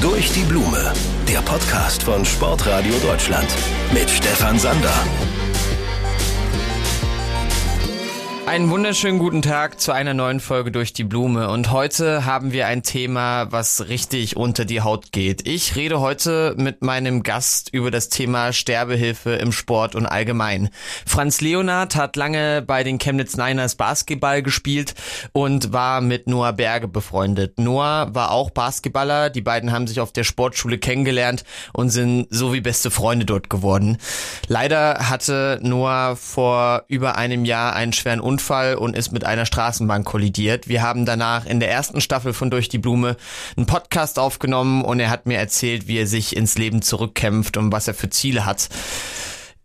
Durch die Blume, der Podcast von Sportradio Deutschland mit Stefan Sander. Einen wunderschönen guten Tag zu einer neuen Folge durch die Blume und heute haben wir ein Thema, was richtig unter die Haut geht. Ich rede heute mit meinem Gast über das Thema Sterbehilfe im Sport und allgemein. Franz Leonard hat lange bei den Chemnitz Niners Basketball gespielt und war mit Noah Berge befreundet. Noah war auch Basketballer, die beiden haben sich auf der Sportschule kennengelernt und sind so wie beste Freunde dort geworden. Leider hatte Noah vor über einem Jahr einen schweren Unfall Unfall und ist mit einer Straßenbahn kollidiert. Wir haben danach in der ersten Staffel von Durch die Blume einen Podcast aufgenommen und er hat mir erzählt, wie er sich ins Leben zurückkämpft und was er für Ziele hat.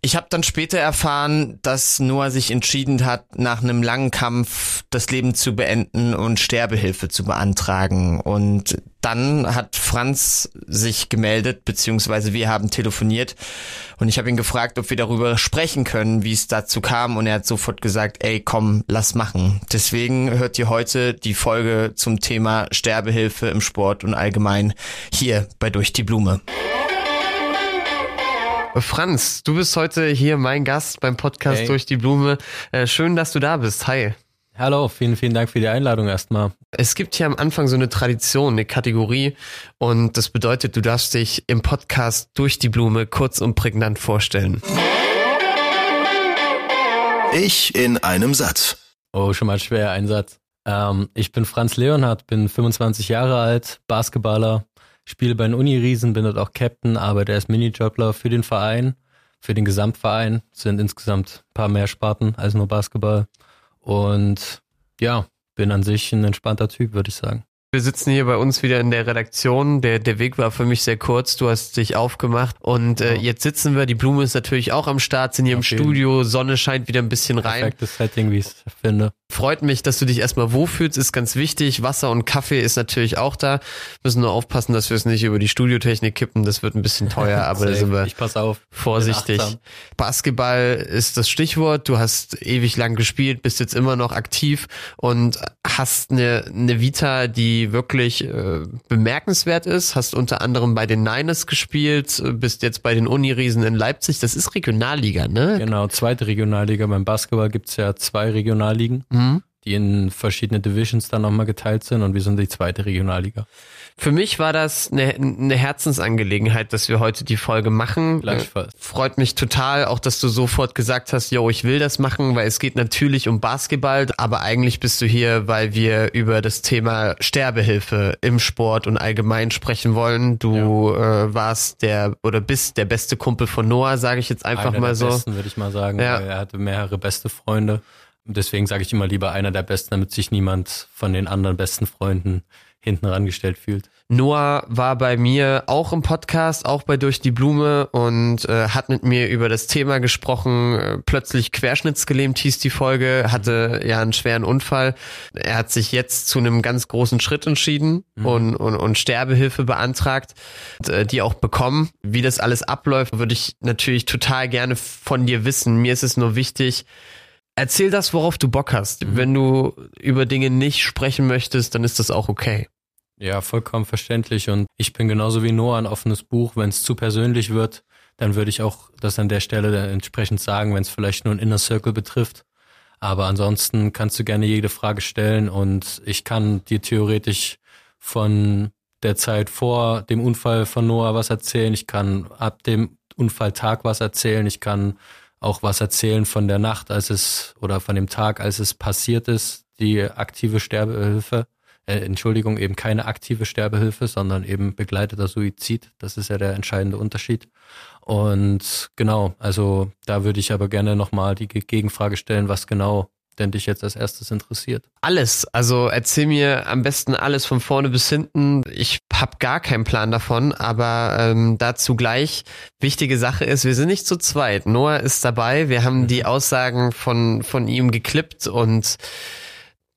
Ich habe dann später erfahren, dass Noah sich entschieden hat, nach einem langen Kampf das Leben zu beenden und Sterbehilfe zu beantragen. Und dann hat Franz sich gemeldet, beziehungsweise wir haben telefoniert. Und ich habe ihn gefragt, ob wir darüber sprechen können, wie es dazu kam. Und er hat sofort gesagt, ey, komm, lass machen. Deswegen hört ihr heute die Folge zum Thema Sterbehilfe im Sport und allgemein hier bei Durch die Blume. Franz, du bist heute hier mein Gast beim Podcast hey. Durch die Blume. Äh, schön, dass du da bist. Hi. Hallo, vielen, vielen Dank für die Einladung erstmal. Es gibt hier am Anfang so eine Tradition, eine Kategorie und das bedeutet, du darfst dich im Podcast durch die Blume kurz und prägnant vorstellen. Ich in einem Satz. Oh, schon mal schwer, ein Satz. Ähm, ich bin Franz Leonhardt, bin 25 Jahre alt, Basketballer, spiele bei den Uni-Riesen, bin dort auch Captain, arbeite als Minijobler für den Verein, für den Gesamtverein. sind insgesamt ein paar mehr Sparten als nur Basketball. Und ja, bin an sich ein entspannter Typ, würde ich sagen. Wir sitzen hier bei uns wieder in der Redaktion. Der, der Weg war für mich sehr kurz. Du hast dich aufgemacht und äh, jetzt sitzen wir. Die Blume ist natürlich auch am Start, sind hier okay. im Studio. Sonne scheint wieder ein bisschen rein. Perfektes Setting, wie ich es finde. Freut mich, dass du dich erstmal wohlfühlst, ist ganz wichtig. Wasser und Kaffee ist natürlich auch da. Müssen nur aufpassen, dass wir es nicht über die Studiotechnik kippen. Das wird ein bisschen teuer, aber da sind wir ich pass auf. vorsichtig. Basketball ist das Stichwort. Du hast ewig lang gespielt, bist jetzt immer noch aktiv und hast eine, eine Vita, die wirklich äh, bemerkenswert ist. Hast unter anderem bei den Niners gespielt, bist jetzt bei den Uniriesen in Leipzig. Das ist Regionalliga, ne? Genau, zweite Regionalliga. Beim Basketball gibt's ja zwei Regionalligen. Mhm mhm. die in verschiedene Divisions dann nochmal geteilt sind und wir sind die zweite Regionalliga. Für mich war das eine, eine Herzensangelegenheit, dass wir heute die Folge machen. Gleichfalls. Freut mich total, auch dass du sofort gesagt hast, yo, ich will das machen, weil es geht natürlich um Basketball, aber eigentlich bist du hier, weil wir über das Thema Sterbehilfe im Sport und allgemein sprechen wollen. Du ja. äh, warst der oder bist der beste Kumpel von Noah, sage ich jetzt einfach Einer mal der so. Besten, würde ich mal sagen. Ja. Er hatte mehrere beste Freunde. Deswegen sage ich immer lieber einer der Besten, damit sich niemand von den anderen besten Freunden hinten rangestellt fühlt. Noah war bei mir auch im Podcast, auch bei Durch die Blume und äh, hat mit mir über das Thema gesprochen. Äh, plötzlich querschnittsgelähmt hieß die Folge, hatte ja einen schweren Unfall. Er hat sich jetzt zu einem ganz großen Schritt entschieden mhm. und, und, und Sterbehilfe beantragt, und, äh, die auch bekommen. Wie das alles abläuft, würde ich natürlich total gerne von dir wissen. Mir ist es nur wichtig, Erzähl das, worauf du Bock hast. Mhm. Wenn du über Dinge nicht sprechen möchtest, dann ist das auch okay. Ja, vollkommen verständlich. Und ich bin genauso wie Noah ein offenes Buch. Wenn es zu persönlich wird, dann würde ich auch das an der Stelle entsprechend sagen, wenn es vielleicht nur ein Inner Circle betrifft. Aber ansonsten kannst du gerne jede Frage stellen und ich kann dir theoretisch von der Zeit vor dem Unfall von Noah was erzählen. Ich kann ab dem Unfalltag was erzählen. Ich kann auch was erzählen von der Nacht, als es oder von dem Tag, als es passiert ist, die aktive Sterbehilfe. Äh, Entschuldigung, eben keine aktive Sterbehilfe, sondern eben begleiteter Suizid. Das ist ja der entscheidende Unterschied. Und genau, also da würde ich aber gerne nochmal die Gegenfrage stellen, was genau denn dich jetzt als erstes interessiert? Alles. Also erzähl mir am besten alles von vorne bis hinten. Ich habe gar keinen Plan davon, aber ähm, dazu gleich. Wichtige Sache ist, wir sind nicht zu zweit. Noah ist dabei. Wir haben die mhm. Aussagen von, von ihm geklippt und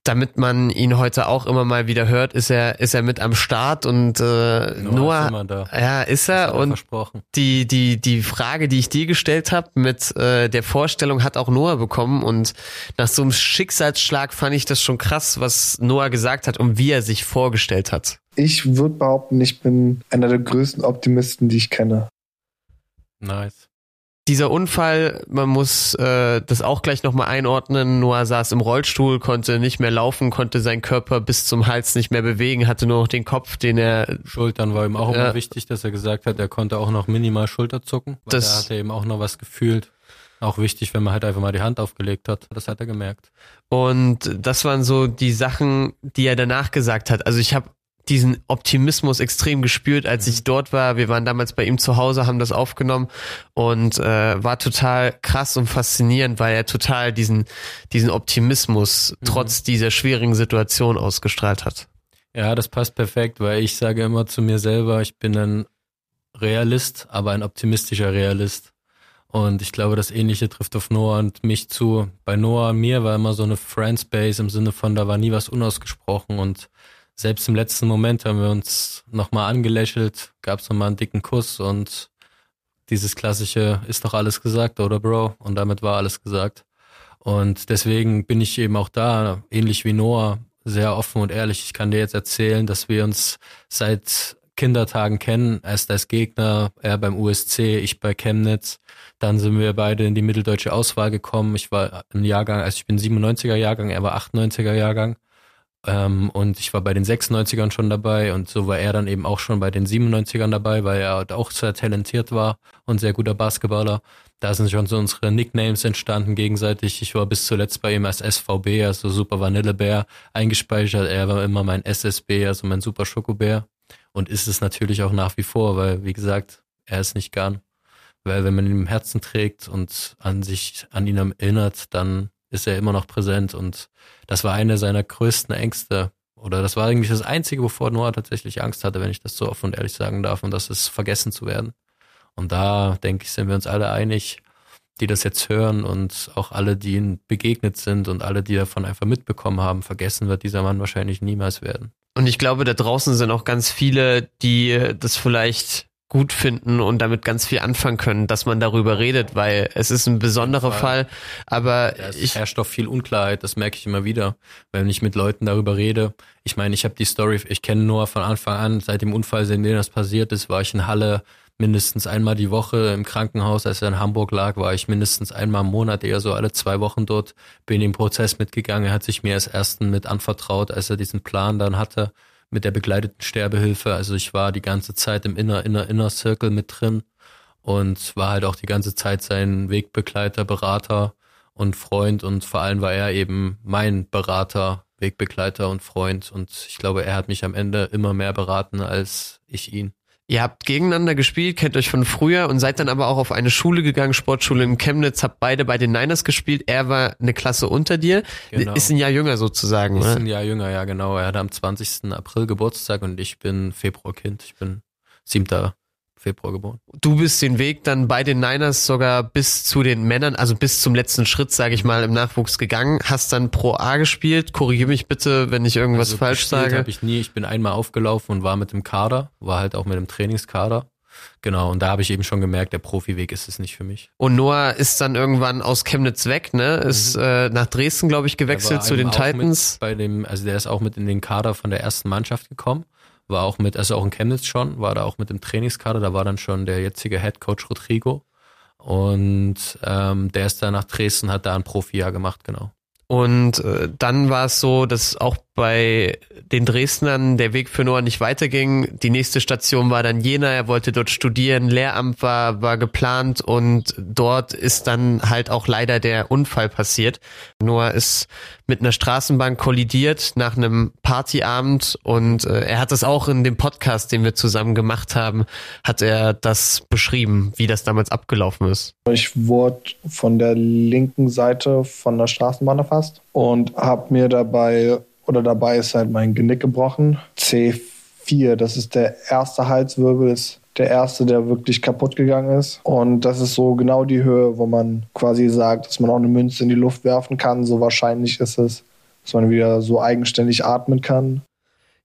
damit man ihn heute auch immer mal wieder hört, ist er ist er mit am Start und äh, Noah, Noah ja ist er und die die die Frage, die ich dir gestellt habe mit äh, der Vorstellung, hat auch Noah bekommen und nach so einem Schicksalsschlag fand ich das schon krass, was Noah gesagt hat und wie er sich vorgestellt hat. Ich würde behaupten, ich bin einer der größten Optimisten, die ich kenne. Nice dieser Unfall, man muss äh, das auch gleich nochmal einordnen. Noah saß im Rollstuhl, konnte nicht mehr laufen, konnte seinen Körper bis zum Hals nicht mehr bewegen, hatte nur noch den Kopf, den er. Schultern war ihm auch immer wichtig, dass er gesagt hat, er konnte auch noch minimal Schulter zucken. Weil das, da hat er eben auch noch was gefühlt. Auch wichtig, wenn man halt einfach mal die Hand aufgelegt hat. Das hat er gemerkt. Und das waren so die Sachen, die er danach gesagt hat. Also ich habe diesen Optimismus extrem gespürt, als ich mhm. dort war. Wir waren damals bei ihm zu Hause, haben das aufgenommen und äh, war total krass und faszinierend, weil er total diesen diesen Optimismus mhm. trotz dieser schwierigen Situation ausgestrahlt hat. Ja, das passt perfekt, weil ich sage immer zu mir selber, ich bin ein Realist, aber ein optimistischer Realist. Und ich glaube, das Ähnliche trifft auf Noah und mich zu. Bei Noah mir war immer so eine Friendspace im Sinne von, da war nie was unausgesprochen und selbst im letzten Moment haben wir uns nochmal angelächelt, gab es nochmal einen dicken Kuss und dieses klassische ist doch alles gesagt, oder Bro? Und damit war alles gesagt. Und deswegen bin ich eben auch da, ähnlich wie Noah, sehr offen und ehrlich. Ich kann dir jetzt erzählen, dass wir uns seit Kindertagen kennen. Erst als Gegner, er beim USC, ich bei Chemnitz. Dann sind wir beide in die mitteldeutsche Auswahl gekommen. Ich war ein Jahrgang, also ich bin 97er Jahrgang, er war 98er Jahrgang. Ähm, und ich war bei den 96ern schon dabei und so war er dann eben auch schon bei den 97ern dabei, weil er auch sehr talentiert war und sehr guter Basketballer. Da sind schon so unsere Nicknames entstanden gegenseitig. Ich war bis zuletzt bei ihm als SVB, also Super Vanillebär, eingespeichert. Er war immer mein SSB, also mein Super Schokobär. Und ist es natürlich auch nach wie vor, weil, wie gesagt, er ist nicht gern. Weil wenn man ihn im Herzen trägt und an sich, an ihn erinnert, dann ist er immer noch präsent und das war eine seiner größten Ängste. Oder das war eigentlich das Einzige, wovor Noah tatsächlich Angst hatte, wenn ich das so offen und ehrlich sagen darf, und das ist vergessen zu werden. Und da, denke ich, sind wir uns alle einig, die das jetzt hören und auch alle, die ihm begegnet sind und alle, die davon einfach mitbekommen haben, vergessen wird dieser Mann wahrscheinlich niemals werden. Und ich glaube, da draußen sind auch ganz viele, die das vielleicht gut finden und damit ganz viel anfangen können, dass man darüber redet, weil es ist ein besonderer Fall. Fall, aber ja, es ich herrscht doch viel Unklarheit, das merke ich immer wieder, wenn ich mit Leuten darüber rede. Ich meine, ich habe die Story, ich kenne nur von Anfang an, seit dem Unfall, in dem das passiert ist, war ich in Halle mindestens einmal die Woche im Krankenhaus, als er in Hamburg lag, war ich mindestens einmal im Monat, eher so alle zwei Wochen dort, bin im Prozess mitgegangen, er hat sich mir als ersten mit anvertraut, als er diesen Plan dann hatte mit der begleiteten Sterbehilfe. Also ich war die ganze Zeit im Inner, Inner, Inner Circle mit drin und war halt auch die ganze Zeit sein Wegbegleiter, Berater und Freund und vor allem war er eben mein Berater, Wegbegleiter und Freund und ich glaube, er hat mich am Ende immer mehr beraten als ich ihn. Ihr habt gegeneinander gespielt, kennt euch von früher und seid dann aber auch auf eine Schule gegangen, Sportschule in Chemnitz, habt beide bei den Niners gespielt. Er war eine Klasse unter dir, genau. ist ein Jahr jünger sozusagen, Ist oder? ein Jahr jünger, ja genau. Er hat am 20. April Geburtstag und ich bin Februarkind. Ich bin 7. Februar geboren. Du bist den Weg dann bei den Niners sogar bis zu den Männern, also bis zum letzten Schritt, sage ich mal, im Nachwuchs gegangen. Hast dann Pro A gespielt. Korrigiere mich bitte, wenn ich irgendwas also falsch sage. habe ich nie. Ich bin einmal aufgelaufen und war mit dem Kader, war halt auch mit dem Trainingskader. Genau, und da habe ich eben schon gemerkt, der Profiweg ist es nicht für mich. Und Noah ist dann irgendwann aus Chemnitz weg, ne? Ist mhm. äh, nach Dresden, glaube ich, gewechselt zu den Titans. Bei dem, also der ist auch mit in den Kader von der ersten Mannschaft gekommen war auch mit, also auch in Chemnitz schon, war da auch mit dem Trainingskader, da war dann schon der jetzige Head Coach Rodrigo. Und ähm, der ist da nach Dresden, hat da ein Profi-Jahr gemacht, genau. Und äh, dann war es so, dass auch bei den Dresdnern der Weg für Noah nicht weiterging. Die nächste Station war dann Jena. Er wollte dort studieren. Lehramt war, war geplant und dort ist dann halt auch leider der Unfall passiert. Noah ist mit einer Straßenbahn kollidiert nach einem Partyabend und äh, er hat das auch in dem Podcast, den wir zusammen gemacht haben, hat er das beschrieben, wie das damals abgelaufen ist. Ich wurde von der linken Seite von der Straßenbahn erfasst und habe mir dabei oder dabei ist halt mein Genick gebrochen. C4, das ist der erste Halswirbel, ist der erste, der wirklich kaputt gegangen ist. Und das ist so genau die Höhe, wo man quasi sagt, dass man auch eine Münze in die Luft werfen kann. So wahrscheinlich ist es, dass man wieder so eigenständig atmen kann.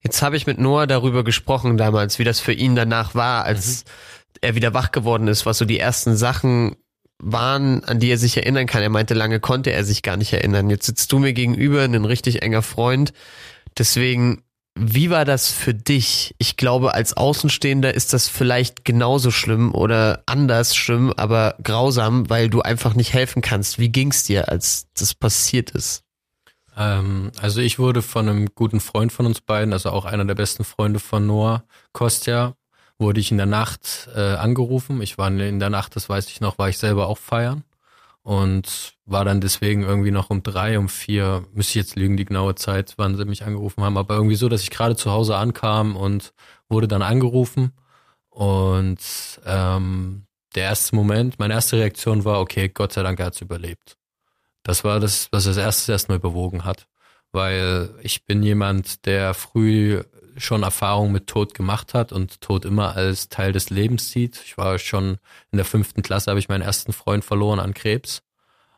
Jetzt habe ich mit Noah darüber gesprochen damals, wie das für ihn danach war, als mhm. er wieder wach geworden ist, was so die ersten Sachen waren, an die er sich erinnern kann. Er meinte, lange konnte er sich gar nicht erinnern. Jetzt sitzt du mir gegenüber, ein richtig enger Freund. Deswegen, wie war das für dich? Ich glaube, als Außenstehender ist das vielleicht genauso schlimm oder anders schlimm, aber grausam, weil du einfach nicht helfen kannst. Wie ging's dir, als das passiert ist? Ähm, also ich wurde von einem guten Freund von uns beiden, also auch einer der besten Freunde von Noah, Kostja, wurde ich in der Nacht äh, angerufen. Ich war in der Nacht, das weiß ich noch, war ich selber auch feiern und war dann deswegen irgendwie noch um drei, um vier, müsste ich jetzt lügen, die genaue Zeit, wann sie mich angerufen haben, aber irgendwie so, dass ich gerade zu Hause ankam und wurde dann angerufen und ähm, der erste Moment, meine erste Reaktion war, okay, Gott sei Dank, er hat's überlebt. Das war das, was das erste erstmal bewogen hat, weil ich bin jemand, der früh schon Erfahrung mit Tod gemacht hat und Tod immer als Teil des Lebens sieht. Ich war schon in der fünften Klasse, habe ich meinen ersten Freund verloren an Krebs.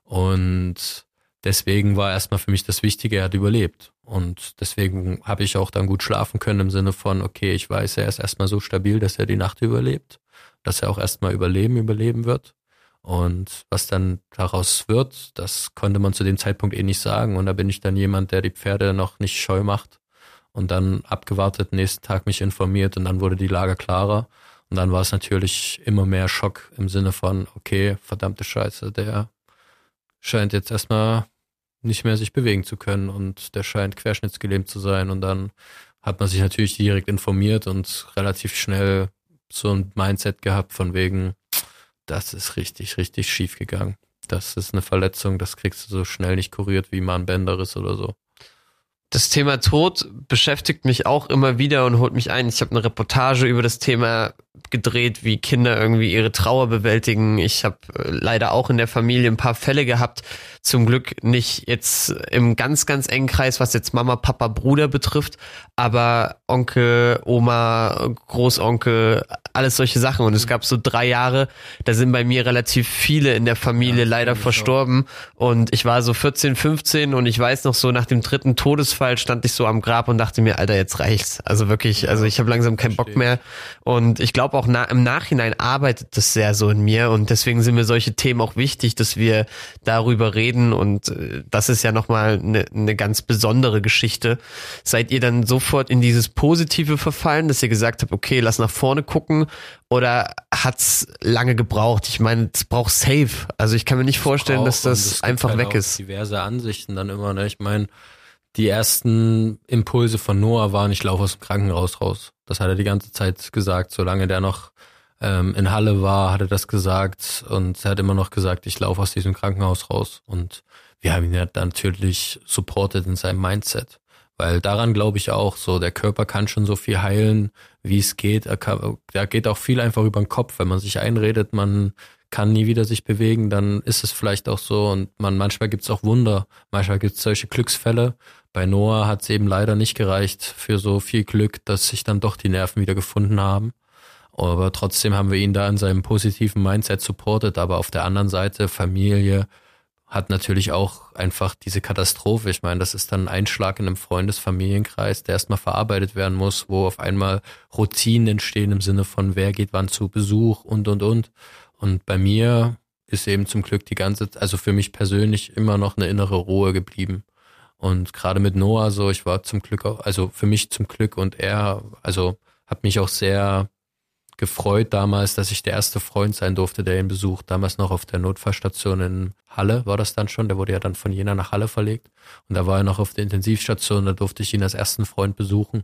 Und deswegen war erstmal für mich das Wichtige, er hat überlebt. Und deswegen habe ich auch dann gut schlafen können im Sinne von, okay, ich weiß, er ist erstmal so stabil, dass er die Nacht überlebt, dass er auch erstmal überleben, überleben wird. Und was dann daraus wird, das konnte man zu dem Zeitpunkt eh nicht sagen. Und da bin ich dann jemand, der die Pferde noch nicht scheu macht und dann abgewartet, nächsten Tag mich informiert und dann wurde die Lage klarer. Und dann war es natürlich immer mehr Schock im Sinne von, okay, verdammte Scheiße, der scheint jetzt erstmal nicht mehr sich bewegen zu können und der scheint querschnittsgelähmt zu sein. Und dann hat man sich natürlich direkt informiert und relativ schnell so ein Mindset gehabt von wegen, das ist richtig, richtig schief gegangen. Das ist eine Verletzung, das kriegst du so schnell nicht kuriert wie mal ein Bänderriss oder so. Das Thema Tod beschäftigt mich auch immer wieder und holt mich ein. Ich habe eine Reportage über das Thema gedreht, wie Kinder irgendwie ihre Trauer bewältigen. Ich habe äh, leider auch in der Familie ein paar Fälle gehabt. Zum Glück nicht jetzt im ganz, ganz engen Kreis, was jetzt Mama, Papa, Bruder betrifft, aber Onkel, Oma, Großonkel, alles solche Sachen. Und es gab so drei Jahre, da sind bei mir relativ viele in der Familie ja, leider verstorben. Auch. Und ich war so 14, 15 und ich weiß noch so, nach dem dritten Todesfall stand ich so am Grab und dachte mir, Alter, jetzt reicht's. Also wirklich, also ich habe langsam keinen Bock mehr. Und ich glaube auch na, im Nachhinein arbeitet das sehr so in mir. Und deswegen sind mir solche Themen auch wichtig, dass wir darüber reden. Und äh, das ist ja nochmal eine ne ganz besondere Geschichte. Seid ihr dann sofort in dieses Positive verfallen, dass ihr gesagt habt, okay, lass nach vorne gucken oder hat's lange gebraucht? Ich meine, es braucht safe. Also ich kann mir nicht vorstellen, dass das einfach halt weg ist. Diverse Ansichten dann immer. Ne? Ich meine, die ersten Impulse von Noah waren, ich laufe aus dem Krankenhaus raus. Das hat er die ganze Zeit gesagt, solange der noch ähm, in Halle war, hat er das gesagt und er hat immer noch gesagt, ich laufe aus diesem Krankenhaus raus. Und wir haben ihn ja natürlich supported in seinem Mindset. Weil daran glaube ich auch so, der Körper kann schon so viel heilen, wie es geht. Kann, da geht auch viel einfach über den Kopf. Wenn man sich einredet, man kann nie wieder sich bewegen, dann ist es vielleicht auch so. Und man, manchmal gibt es auch Wunder. Manchmal gibt es solche Glücksfälle. Bei Noah hat es eben leider nicht gereicht für so viel Glück, dass sich dann doch die Nerven wieder gefunden haben. Aber trotzdem haben wir ihn da in seinem positiven Mindset supportet. Aber auf der anderen Seite Familie, hat natürlich auch einfach diese Katastrophe. Ich meine, das ist dann ein Einschlag in einem Freundesfamilienkreis, der erstmal verarbeitet werden muss, wo auf einmal Routinen entstehen im Sinne von, wer geht wann zu Besuch und, und, und. Und bei mir ist eben zum Glück die ganze, also für mich persönlich immer noch eine innere Ruhe geblieben. Und gerade mit Noah so, ich war zum Glück auch, also für mich zum Glück und er, also hat mich auch sehr gefreut damals, dass ich der erste Freund sein durfte, der ihn besucht. Damals noch auf der Notfallstation in Halle war das dann schon. Der wurde ja dann von Jena nach Halle verlegt. Und da war er noch auf der Intensivstation. Da durfte ich ihn als ersten Freund besuchen.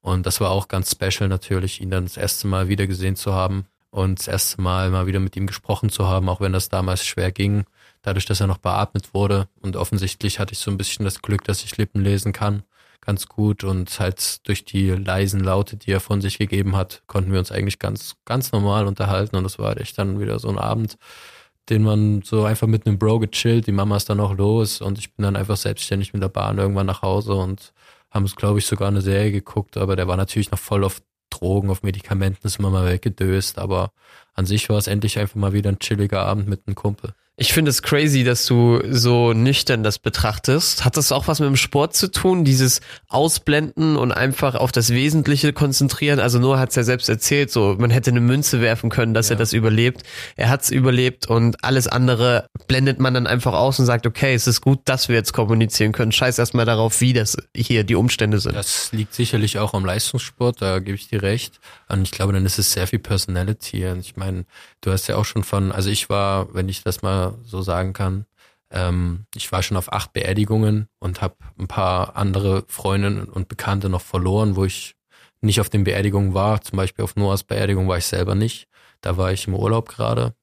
Und das war auch ganz special natürlich, ihn dann das erste Mal wieder gesehen zu haben und das erste Mal mal wieder mit ihm gesprochen zu haben, auch wenn das damals schwer ging, dadurch, dass er noch beatmet wurde. Und offensichtlich hatte ich so ein bisschen das Glück, dass ich Lippen lesen kann ganz gut und halt durch die leisen Laute, die er von sich gegeben hat, konnten wir uns eigentlich ganz, ganz normal unterhalten und das war echt dann wieder so ein Abend, den man so einfach mit einem Bro gechillt, die Mama ist dann auch los und ich bin dann einfach selbstständig mit der Bahn irgendwann nach Hause und haben es, glaube ich, sogar eine Serie geguckt, aber der war natürlich noch voll auf Drogen, auf Medikamenten, ist immer mal weggedöst, aber an sich war es endlich einfach mal wieder ein chilliger Abend mit einem Kumpel. Ich finde es crazy, dass du so nüchtern das betrachtest. Hat das auch was mit dem Sport zu tun, dieses Ausblenden und einfach auf das Wesentliche konzentrieren? Also Noah hat es ja selbst erzählt, so man hätte eine Münze werfen können, dass Ja. er das überlebt. Er hat es überlebt und alles andere blendet man dann einfach aus und sagt, okay, es ist gut, dass wir jetzt kommunizieren können. Scheiß erstmal darauf, wie das hier die Umstände sind. Das liegt sicherlich auch am Leistungssport, da gebe ich dir recht. Und ich glaube, dann ist es sehr viel Personality. Und ich meine, du hast ja auch schon von, also ich war, wenn ich das mal so sagen kann, ähm, ich war schon auf acht Beerdigungen und habe ein paar andere Freundinnen und Bekannte noch verloren, wo ich nicht auf den Beerdigungen war. Zum Beispiel auf Noahs Beerdigung war ich selber nicht. Da war ich im Urlaub gerade.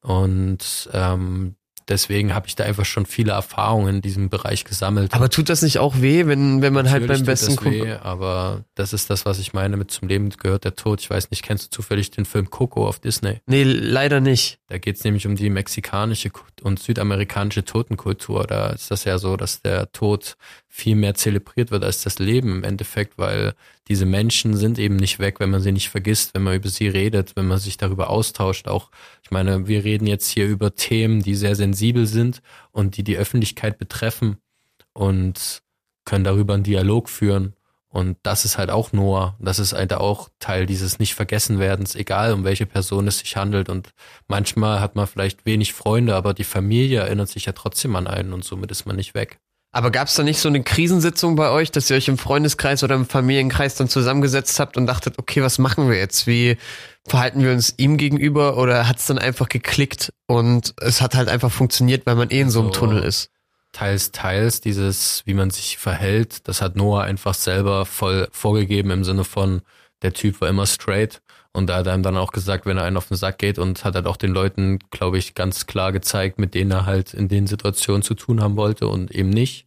Und ähm, deswegen habe ich da einfach schon viele Erfahrungen in diesem Bereich gesammelt. Aber tut das nicht auch weh, wenn, wenn man halt Natürlich beim tut besten das weh, aber das ist das, was ich meine mit zum Leben gehört der Tod. Ich weiß nicht, kennst du zufällig den Film Coco auf Disney? Nee, leider nicht. Da geht es nämlich um die mexikanische und südamerikanische Totenkultur. Da ist das ja so, dass der Tod viel mehr zelebriert wird als das Leben im Endeffekt, weil diese Menschen sind eben nicht weg, wenn man sie nicht vergisst, wenn man über sie redet, wenn man sich darüber austauscht. Auch, ich meine, wir reden jetzt hier über Themen, die sehr sensibel sind und die die Öffentlichkeit betreffen und können darüber einen Dialog führen. Und das ist halt auch Noah. Das ist halt auch Teil dieses Nicht-Vergessen-Werdens, egal um welche Person es sich handelt. Und manchmal hat man vielleicht wenig Freunde, aber die Familie erinnert sich ja trotzdem an einen und somit ist man nicht weg. Aber gab es da nicht so eine Krisensitzung bei euch, dass ihr euch im Freundeskreis oder im Familienkreis dann zusammengesetzt habt und dachtet, okay, was machen wir jetzt? Wie verhalten wir uns ihm gegenüber? Oder hat es dann einfach geklickt und es hat halt einfach funktioniert, weil man eh in so einem Also, Tunnel ist? Teils, teils, dieses, wie man sich verhält, das hat Noah einfach selber voll vorgegeben im Sinne von, der Typ war immer straight. Und da hat er ihm dann auch gesagt, wenn er einen auf den Sack geht und hat halt auch den Leuten, glaube ich, ganz klar gezeigt, mit denen er halt in den Situationen zu tun haben wollte und eben nicht.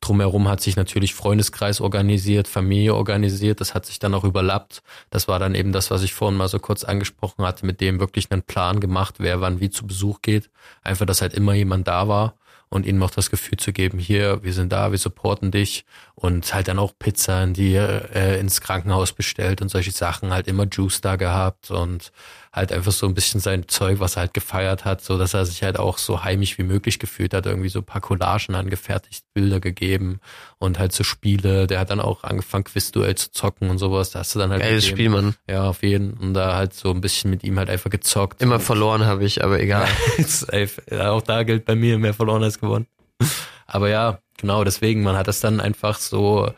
Drumherum hat sich natürlich Freundeskreis organisiert, Familie organisiert, das hat sich dann auch überlappt. Das war dann eben das, was ich vorhin mal so kurz angesprochen hatte, mit dem wirklich einen Plan gemacht, wer wann wie zu Besuch geht. Einfach, dass halt immer jemand da war und ihnen noch das Gefühl zu geben, hier, wir sind da, wir supporten dich und halt dann auch Pizza in die, äh, ins Krankenhaus bestellt und solche Sachen, halt immer Juice da gehabt und halt einfach so ein bisschen sein Zeug, was er halt gefeiert hat, so dass er sich halt auch so heimisch wie möglich gefühlt hat, irgendwie so ein paar Collagen angefertigt, Bilder gegeben und halt so Spiele, der hat dann auch angefangen Quizduell zu zocken und sowas, da hast du dann halt Geiles Spiel, Mann. Ja, auf jeden und da halt so ein bisschen mit ihm halt einfach gezockt. Immer verloren habe ich, aber egal. Auch da gilt bei mir mehr verloren als gewonnen. Aber ja, genau, deswegen, man hat das dann einfach so,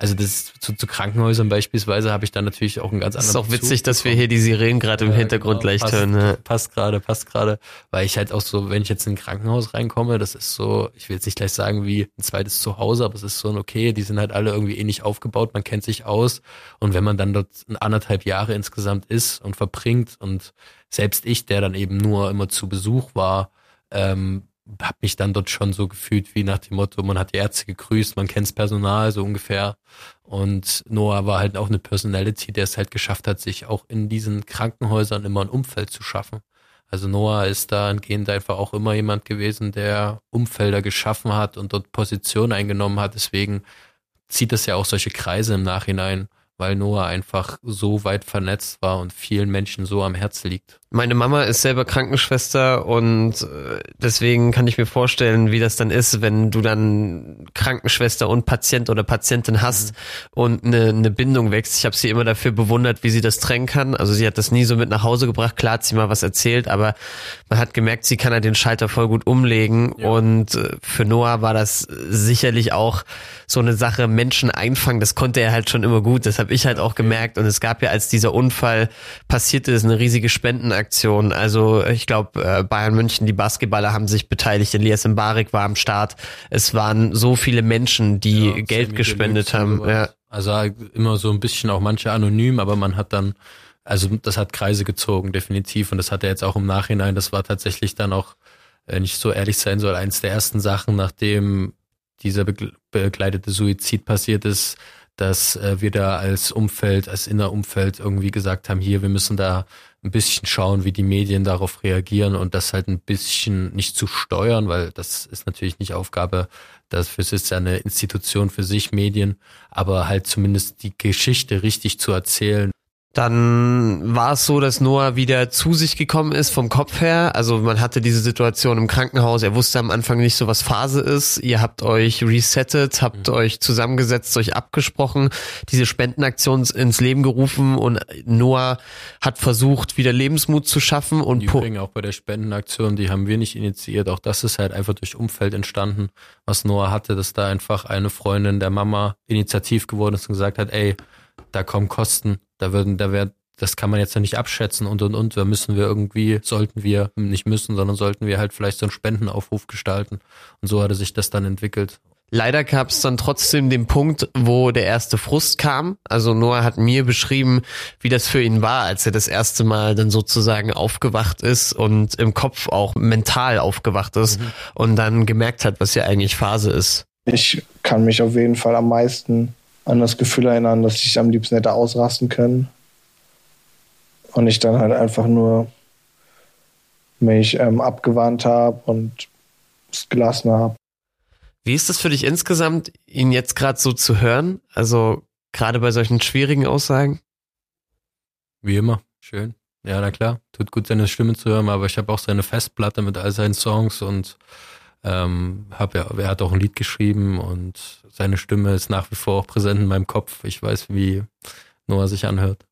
also das zu, zu Krankenhäusern beispielsweise habe ich dann natürlich auch einen ganz Es anderen ist auch witzig, Bezug dass wir hier die Sirenen gerade im Ja, Hintergrund genau, leicht passt, hören. Ne? Passt gerade, passt gerade, weil ich halt auch so, wenn ich jetzt in ein Krankenhaus reinkomme, das ist so, ich will jetzt nicht gleich sagen wie ein zweites Zuhause, aber es ist so ein okay, die sind halt alle irgendwie ähnlich aufgebaut, man kennt sich aus und wenn man dann dort anderthalb Jahre insgesamt ist und verbringt und selbst ich, der dann eben nur immer zu Besuch war, ähm, habe mich dann dort schon so gefühlt wie nach dem Motto, man hat die Ärzte gegrüßt, man kennt's Personal so ungefähr. Und Noah war halt auch eine Personality, der es halt geschafft hat, sich auch in diesen Krankenhäusern immer ein Umfeld zu schaffen. Also Noah ist dahingehend einfach auch immer jemand gewesen, der Umfelder geschaffen hat und dort Position eingenommen hat. Deswegen zieht es ja auch solche Kreise im Nachhinein, weil Noah einfach so weit vernetzt war und vielen Menschen so am Herzen liegt. Meine Mama ist selber Krankenschwester und äh, deswegen kann ich mir vorstellen, wie das dann ist, wenn du dann Krankenschwester und Patient oder Patientin hast und eine, eine Bindung wächst. Ich habe sie immer dafür bewundert, wie sie das trennen kann. Also sie hat das nie so mit nach Hause gebracht. Klar hat sie mal was erzählt, aber man hat gemerkt, sie kann halt den Schalter voll gut umlegen. Und äh, für Noah war das sicherlich auch so eine Sache, Menschen einfangen. Das konnte er halt schon immer gut. Das habe ich halt auch gemerkt. Und es gab ja, als dieser Unfall passierte, ist eine riesige Spendenaktion. Also ich glaube, äh, Bayern München, die Basketballer haben sich beteiligt. Elias Mbarik war am Start. Es waren so viele Menschen, die Ja, Geld Sammy gespendet haben. Ja. Also immer so ein bisschen auch manche anonym, aber man hat dann, also das hat Kreise gezogen, definitiv. Und das hat er jetzt auch im Nachhinein, das war tatsächlich dann auch, wenn ich so ehrlich sein soll, eins der ersten Sachen, nachdem dieser begle- begleitete Suizid passiert ist, dass äh, wir da als Umfeld, als Innerumfeld irgendwie gesagt haben, hier, wir müssen da ein bisschen schauen, wie die Medien darauf reagieren und das halt ein bisschen nicht zu steuern, weil das ist natürlich nicht Aufgabe, dafür ist ja eine Institution für sich, Medien, aber halt zumindest die Geschichte richtig zu erzählen. Dann war es so, dass Noah wieder zu sich gekommen ist vom Kopf her. Also man hatte diese Situation im Krankenhaus. Er wusste am Anfang nicht so, was Phase ist. Ihr habt euch resettet, habt mhm. euch zusammengesetzt, euch abgesprochen, diese Spendenaktion ins Leben gerufen und Noah hat versucht, wieder Lebensmut zu schaffen. Und Übrigens auch bei der Spendenaktion, die haben wir nicht initiiert. Auch das ist halt einfach durch Umfeld entstanden, was Noah hatte, dass da einfach eine Freundin der Mama initiativ geworden ist und gesagt hat, ey, da kommen Kosten da würden, da wäre, das kann man jetzt ja nicht abschätzen und und und. Da müssen wir irgendwie, sollten wir nicht müssen, sondern sollten wir halt vielleicht so einen Spendenaufruf gestalten. Und so hatte sich das dann entwickelt. Leider gab es dann trotzdem den Punkt, wo der erste Frust kam. Also Noah hat mir beschrieben, wie das für ihn war, als er das erste Mal dann sozusagen aufgewacht ist und im Kopf auch mental aufgewacht ist mhm. und dann gemerkt hat, was ja eigentlich Phase ist. Ich kann mich auf jeden Fall am meisten an das Gefühl erinnern, dass ich am liebsten hätte ausrasten können. Und ich dann halt einfach nur mich ähm, abgewandt habe und es gelassen habe. Wie ist das für dich insgesamt, ihn jetzt gerade so zu hören? Also gerade bei solchen schwierigen Aussagen? Wie immer, schön. Ja, na klar, tut gut, seine Stimme zu hören, aber ich habe auch seine Festplatte mit all seinen Songs und ähm, hab ja, er hat auch ein Lied geschrieben und seine Stimme ist nach wie vor auch präsent in meinem Kopf. Ich weiß, wie Noah sich anhört.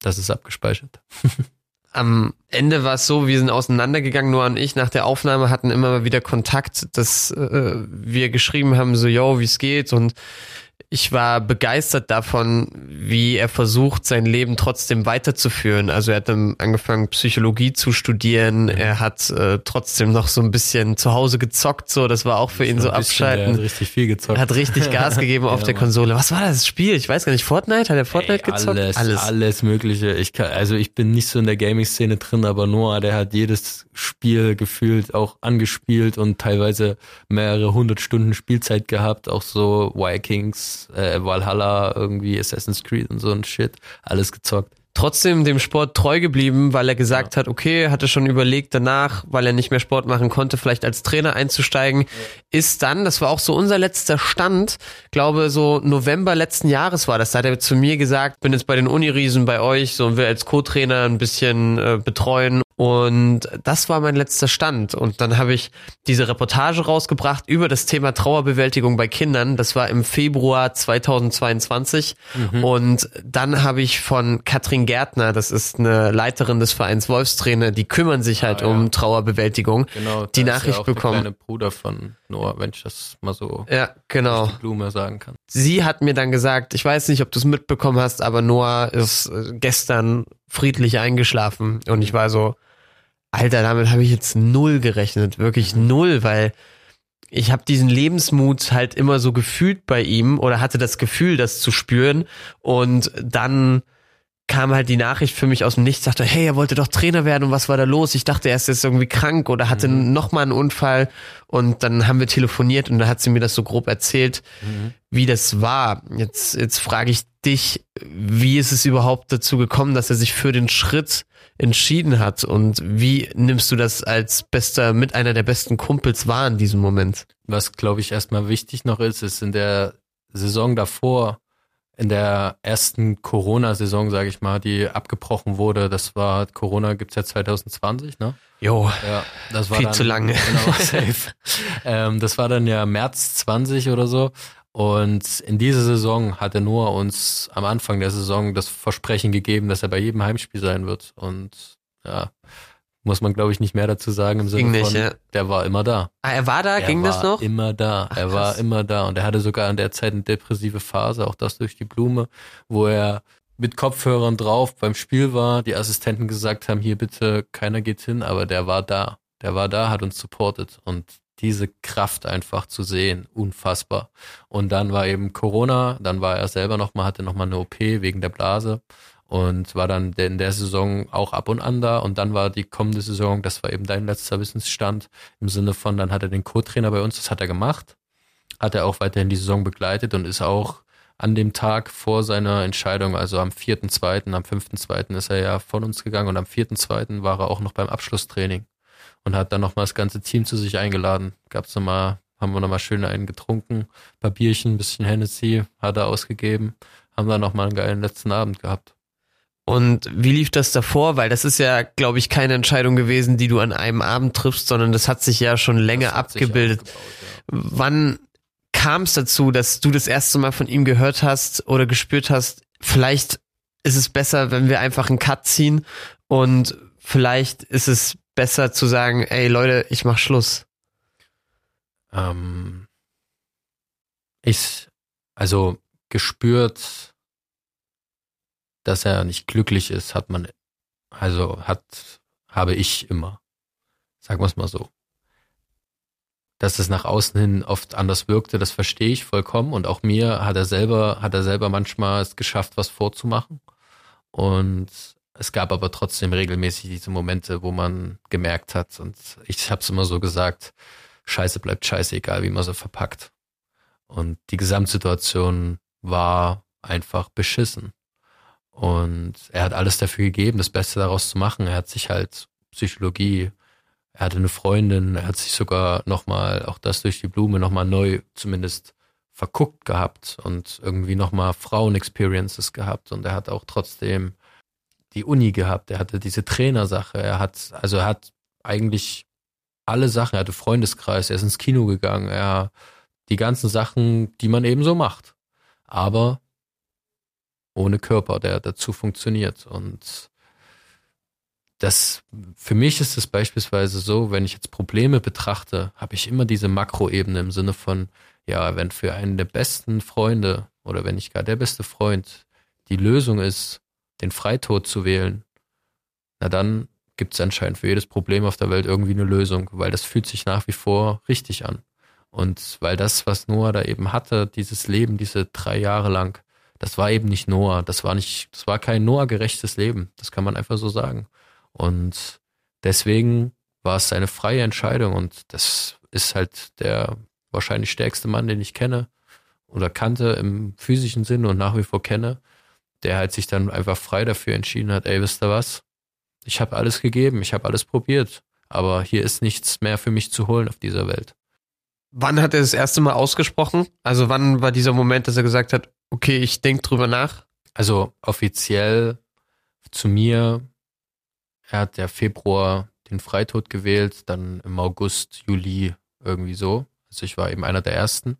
Das ist abgespeichert. Am Ende war es so, wir sind auseinandergegangen, Noah und ich nach der Aufnahme hatten immer mal wieder Kontakt, dass äh, wir geschrieben haben, so, yo, wie es geht und ich war begeistert davon, wie er versucht, sein Leben trotzdem weiterzuführen. Also er hat dann angefangen, Psychologie zu studieren. Er hat äh, trotzdem noch so ein bisschen zu Hause gezockt, so. Das war auch für ihn so, abschalten. Er hat richtig viel gezockt. Hat richtig Gas gegeben auf ja, der Konsole. Was war das Spiel? Ich weiß gar nicht. Fortnite? Hat er Fortnite Ey, gezockt? Alles, alles, alles Mögliche. Ich kann, also ich bin nicht so in der Gaming-Szene drin, aber Noah, der hat jedes Spiel gefühlt auch angespielt und teilweise mehrere hundert Stunden Spielzeit gehabt. Auch so Vikings äh, Valhalla, irgendwie Assassin's Creed und so ein Shit, alles gezockt trotzdem dem Sport treu geblieben, weil er gesagt ja. hat, okay, hatte schon überlegt danach, weil er nicht mehr Sport machen konnte, vielleicht als Trainer einzusteigen, ja. ist dann, das war auch so unser letzter Stand, glaube so November letzten Jahres war das, da hat er zu mir gesagt, bin jetzt bei den Uniriesen bei euch, so und will als Co-Trainer ein bisschen äh, betreuen und das war mein letzter Stand. Und dann habe ich diese Reportage rausgebracht über das Thema Trauerbewältigung bei Kindern. Das war im Februar 2022. Mhm. Und dann habe ich von Katrin Gärtner, das ist eine Leiterin des Vereins Wolfstrainer, die kümmern sich halt ah, ja. um Trauerbewältigung, genau, die Nachricht ja bekommen. Der kleine Bruder von Noah, wenn ich das mal so ja, genau. die Blume sagen kann. Sie hat mir dann gesagt, ich weiß nicht, ob du es mitbekommen hast, aber Noah ist äh, gestern friedlich eingeschlafen. Und ich war so, Alter, damit habe ich jetzt null gerechnet, wirklich mhm. null, weil ich habe diesen Lebensmut halt immer so gefühlt bei ihm oder hatte das Gefühl, das zu spüren und dann kam halt die Nachricht für mich aus dem Nichts, sagte, hey, er wollte doch Trainer werden und was war da los? Ich dachte, er ist jetzt irgendwie krank oder hatte mhm. nochmal einen Unfall und dann haben wir telefoniert und da hat sie mir das so grob erzählt, mhm. wie das war. Jetzt, jetzt frage ich dich, wie ist es überhaupt dazu gekommen, dass er sich für den Schritt entschieden hat und wie nimmst du das als bester, mit einer der besten Kumpels wahr in diesem Moment? Was, glaube ich, erstmal wichtig noch ist, ist in der Saison davor, in der ersten Corona-Saison, sage ich mal, die abgebrochen wurde, das war, Corona gibt's ja 2020, ne? Jo, ja, das war viel dann, zu lange. Genau, safe. ähm, das war dann ja März 20 oder so und in dieser Saison hatte Noah uns am Anfang der Saison das Versprechen gegeben, dass er bei jedem Heimspiel sein wird. Und ja, muss man glaube ich nicht mehr dazu sagen im Sinne ging von, nicht, ja. der war immer da. Ah, er war da, er ging war das noch? Immer da, Ach, er war immer da und er hatte sogar in der Zeit eine depressive Phase, auch das durch die Blume, wo er mit Kopfhörern drauf beim Spiel war, die Assistenten gesagt haben, hier bitte, keiner geht hin, aber der war da. Der war da, hat uns supportet und diese Kraft einfach zu sehen, unfassbar. Und dann war eben Corona, dann war er selber nochmal, hatte nochmal eine OP wegen der Blase und war dann in der Saison auch ab und an da und dann war die kommende Saison, das war eben dein letzter Wissensstand im Sinne von, dann hat er den Co-Trainer bei uns, das hat er gemacht, hat er auch weiterhin die Saison begleitet und ist auch an dem Tag vor seiner Entscheidung, also am 4.2., am 5.2. ist er ja von uns gegangen und am 4.2. war er auch noch beim Abschlusstraining und hat dann nochmal das ganze Team zu sich eingeladen. Gab's nochmal, haben wir nochmal schön einen getrunken, paar Bierchen, ein bisschen Hennessy hat er ausgegeben, haben dann nochmal einen geilen letzten Abend gehabt. Und wie lief das davor? Weil das ist ja, glaube ich, keine Entscheidung gewesen, die du an einem Abend triffst, sondern das hat sich ja schon länger abgebildet. Ja. Wann kam es dazu, dass du das erste Mal von ihm gehört hast oder gespürt hast, vielleicht ist es besser, wenn wir einfach einen Cut ziehen und vielleicht ist es besser zu sagen, ey Leute, ich mach Schluss. Ähm, ich, also gespürt, dass er nicht glücklich ist, hat man, also hat, habe ich immer. Sagen wir es mal so. Dass es nach außen hin oft anders wirkte, das verstehe ich vollkommen. Und auch mir hat er selber, hat er selber manchmal es geschafft, was vorzumachen. Und es gab aber trotzdem regelmäßig diese Momente, wo man gemerkt hat, und ich habe es immer so gesagt, Scheiße bleibt scheiße, egal wie man sie verpackt. Und die Gesamtsituation war einfach beschissen. Und er hat alles dafür gegeben, das Beste daraus zu machen. Er hat sich halt Psychologie, er hatte eine Freundin, er hat sich sogar nochmal, auch das durch die Blume, nochmal neu zumindest verguckt gehabt und irgendwie nochmal Frauen-Experiences gehabt. Und er hat auch trotzdem die Uni gehabt, er hatte diese Trainersache, er hat, also er hat eigentlich alle Sachen, er hatte Freundeskreis, er ist ins Kino gegangen, er die ganzen Sachen, die man eben so macht. Aber ohne Körper, der dazu funktioniert. Und das, für mich ist es beispielsweise so, wenn ich jetzt Probleme betrachte, habe ich immer diese Makroebene im Sinne von, ja, wenn für einen der besten Freunde oder wenn nicht gar der beste Freund die Lösung ist, den Freitod zu wählen, na dann gibt es anscheinend für jedes Problem auf der Welt irgendwie eine Lösung, weil das fühlt sich nach wie vor richtig an. Und weil das, was Noah da eben hatte, dieses Leben, diese drei Jahre lang, das war eben nicht Noah. Das war nicht, das war kein Noah-gerechtes Leben. Das kann man einfach so sagen. Und deswegen war es seine freie Entscheidung und das ist halt der wahrscheinlich stärkste Mann, den ich kenne oder kannte im physischen Sinne und nach wie vor kenne, der halt sich dann einfach frei dafür entschieden hat, ey, wisst ihr was? Ich habe alles gegeben, ich habe alles probiert, aber hier ist nichts mehr für mich zu holen auf dieser Welt. Wann hat er das erste Mal ausgesprochen? Also wann war dieser Moment, dass er gesagt hat, okay, ich denke drüber nach? Also offiziell zu mir, er hat ja Februar den Freitod gewählt, dann im August, Juli irgendwie so. Also ich war eben einer der ersten.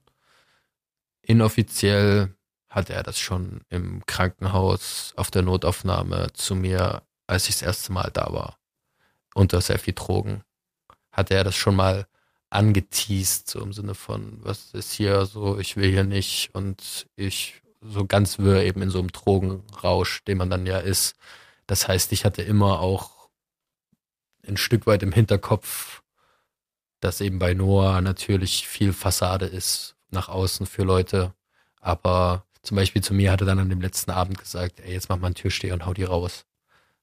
Inoffiziell hat er das schon im Krankenhaus auf der Notaufnahme zu mir, als ich das erste Mal da war, unter sehr viel Drogen, hat er das schon mal angeteased, so im Sinne von, was ist hier so, ich will hier nicht und ich so ganz wirr eben in so einem Drogenrausch, den man dann ja ist. Das heißt, ich hatte immer auch ein Stück weit im Hinterkopf, dass eben bei Noah natürlich viel Fassade ist nach außen für Leute. Aber zum Beispiel zu mir hat er dann an dem letzten Abend gesagt, ey, jetzt mach mal einen Türsteher und hau die raus.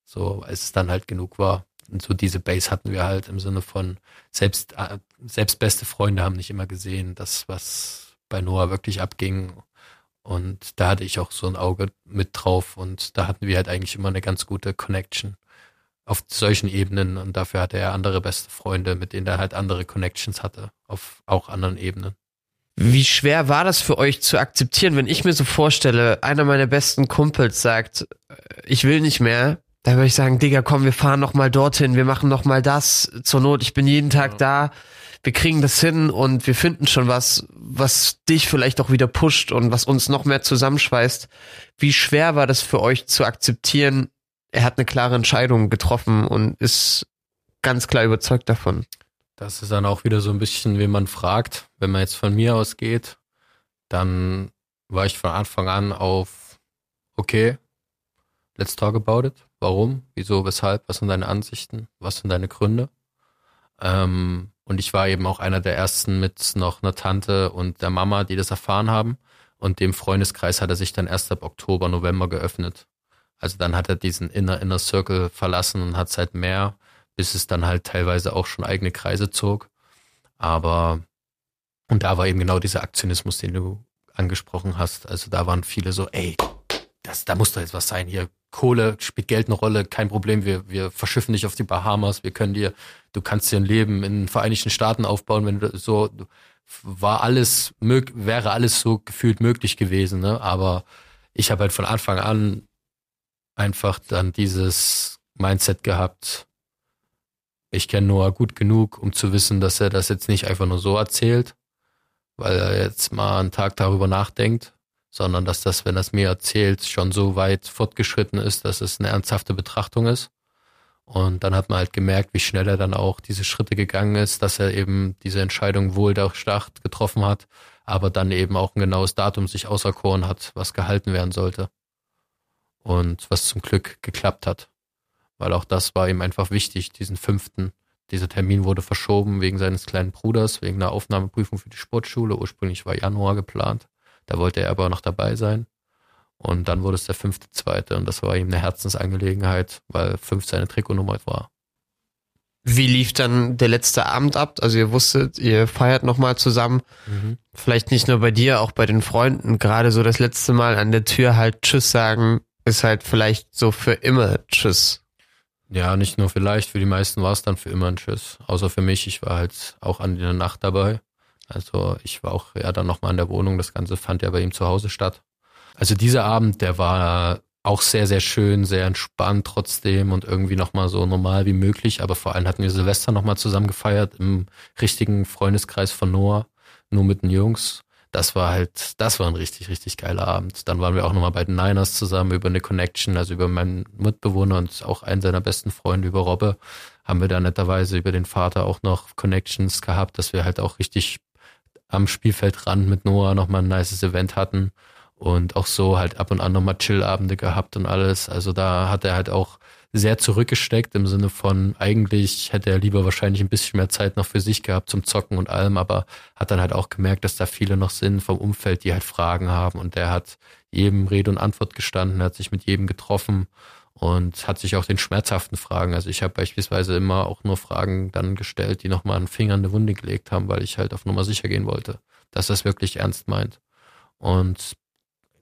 So, als es dann halt genug war. Und so diese Base hatten wir halt im Sinne von, selbst, äh, selbst beste Freunde haben nicht immer gesehen, das, was bei Noah wirklich abging. Und da hatte ich auch so ein Auge mit drauf und da hatten wir halt eigentlich immer eine ganz gute Connection auf solchen Ebenen und dafür hatte er andere beste Freunde, mit denen er halt andere Connections hatte, auf auch anderen Ebenen. Wie schwer war das für euch zu akzeptieren, wenn ich mir so vorstelle, einer meiner besten Kumpels sagt, äh, ich will nicht mehr, da würde ich sagen, Digga, komm, wir fahren noch mal dorthin, wir machen noch mal das. Zur Not, ich bin jeden Tag ja. da. Wir kriegen das hin und wir finden schon was, was dich vielleicht auch wieder pusht und was uns noch mehr zusammenschweißt. Wie schwer war das für euch zu akzeptieren? Er hat eine klare Entscheidung getroffen und ist ganz klar überzeugt davon. Das ist dann auch wieder so ein bisschen, wie man fragt. Wenn man jetzt von mir ausgeht, dann war ich von Anfang an auf, okay, let's talk about it. Warum? Wieso? Weshalb? Was sind deine Ansichten? Was sind deine Gründe? Ähm, und ich war eben auch einer der ersten mit noch einer Tante und der Mama, die das erfahren haben. Und dem Freundeskreis hat er sich dann erst ab Oktober, November geöffnet. Also dann hat er diesen Inner Inner Circle verlassen und hat seit mehr, bis es dann halt teilweise auch schon eigene Kreise zog. Aber und da war eben genau dieser Aktionismus, den du angesprochen hast. Also da waren viele so, ey, das, da muss doch jetzt was sein hier. Kohle spielt Geld eine Rolle, kein Problem. Wir, wir verschiffen dich auf die Bahamas. Wir können dir, du kannst dir ein Leben in den Vereinigten Staaten aufbauen, wenn du so, war alles, mög, wäre alles so gefühlt möglich gewesen, ne? Aber ich habe halt von Anfang an einfach dann dieses Mindset gehabt. Ich kenne Noah gut genug, um zu wissen, dass er das jetzt nicht einfach nur so erzählt, weil er jetzt mal einen Tag darüber nachdenkt, sondern dass das, wenn er es mir erzählt, schon so weit fortgeschritten ist, dass es eine ernsthafte Betrachtung ist. Und dann hat man halt gemerkt, wie schnell er dann auch diese Schritte gegangen ist, dass er eben diese Entscheidung wohl durchdacht getroffen hat, aber dann eben auch ein genaues Datum sich auserkoren hat, was gehalten werden sollte. Und was zum Glück geklappt hat. Weil auch das war ihm einfach wichtig, diesen fünften. Dieser Termin wurde verschoben wegen seines kleinen Bruders, wegen einer Aufnahmeprüfung für die Sportschule. Ursprünglich war Januar geplant. Da wollte er aber noch dabei sein. Und dann wurde es der fünfte, zweite. Und das war ihm eine Herzensangelegenheit, weil fünf seine Trikotnummer war. Wie lief dann der letzte Abend ab? Also ihr wusstet, ihr feiert nochmal zusammen. Mhm. Vielleicht nicht nur bei dir, auch bei den Freunden. Gerade so das letzte Mal an der Tür halt Tschüss sagen, ist halt vielleicht so für immer Tschüss. Ja, nicht nur vielleicht, für die meisten war es dann für immer ein Tschüss. Außer für mich, ich war halt auch an der Nacht dabei. Also ich war auch ja dann nochmal in der Wohnung. Das Ganze fand ja bei ihm zu Hause statt. Also dieser Abend, der war auch sehr, sehr schön, sehr entspannt trotzdem und irgendwie nochmal so normal wie möglich. Aber vor allem hatten wir Silvester nochmal zusammen gefeiert im richtigen Freundeskreis von Noah, nur mit den Jungs. Das war halt, das war ein richtig, richtig geiler Abend. Dann waren wir auch nochmal bei den Niners zusammen über eine Connection, also über meinen Mitbewohner und auch einen seiner besten Freunde, über Robbe, haben wir da netterweise über den Vater auch noch Connections gehabt, dass wir halt auch richtig am Spielfeldrand mit Noah nochmal ein nices Event hatten und auch so halt ab und an nochmal Chillabende gehabt und alles. Also da hat er halt auch sehr zurückgesteckt im Sinne von, eigentlich hätte er lieber wahrscheinlich ein bisschen mehr Zeit noch für sich gehabt zum Zocken und allem, aber hat dann halt auch gemerkt, dass da viele noch sind vom Umfeld, die halt Fragen haben und der hat jedem Rede und Antwort gestanden, hat sich mit jedem getroffen und hat sich auch den schmerzhaften Fragen, also ich habe beispielsweise immer auch nur Fragen dann gestellt, die nochmal einen Finger in eine Wunde gelegt haben, weil ich halt auf Nummer sicher gehen wollte, dass das wirklich ernst meint. Und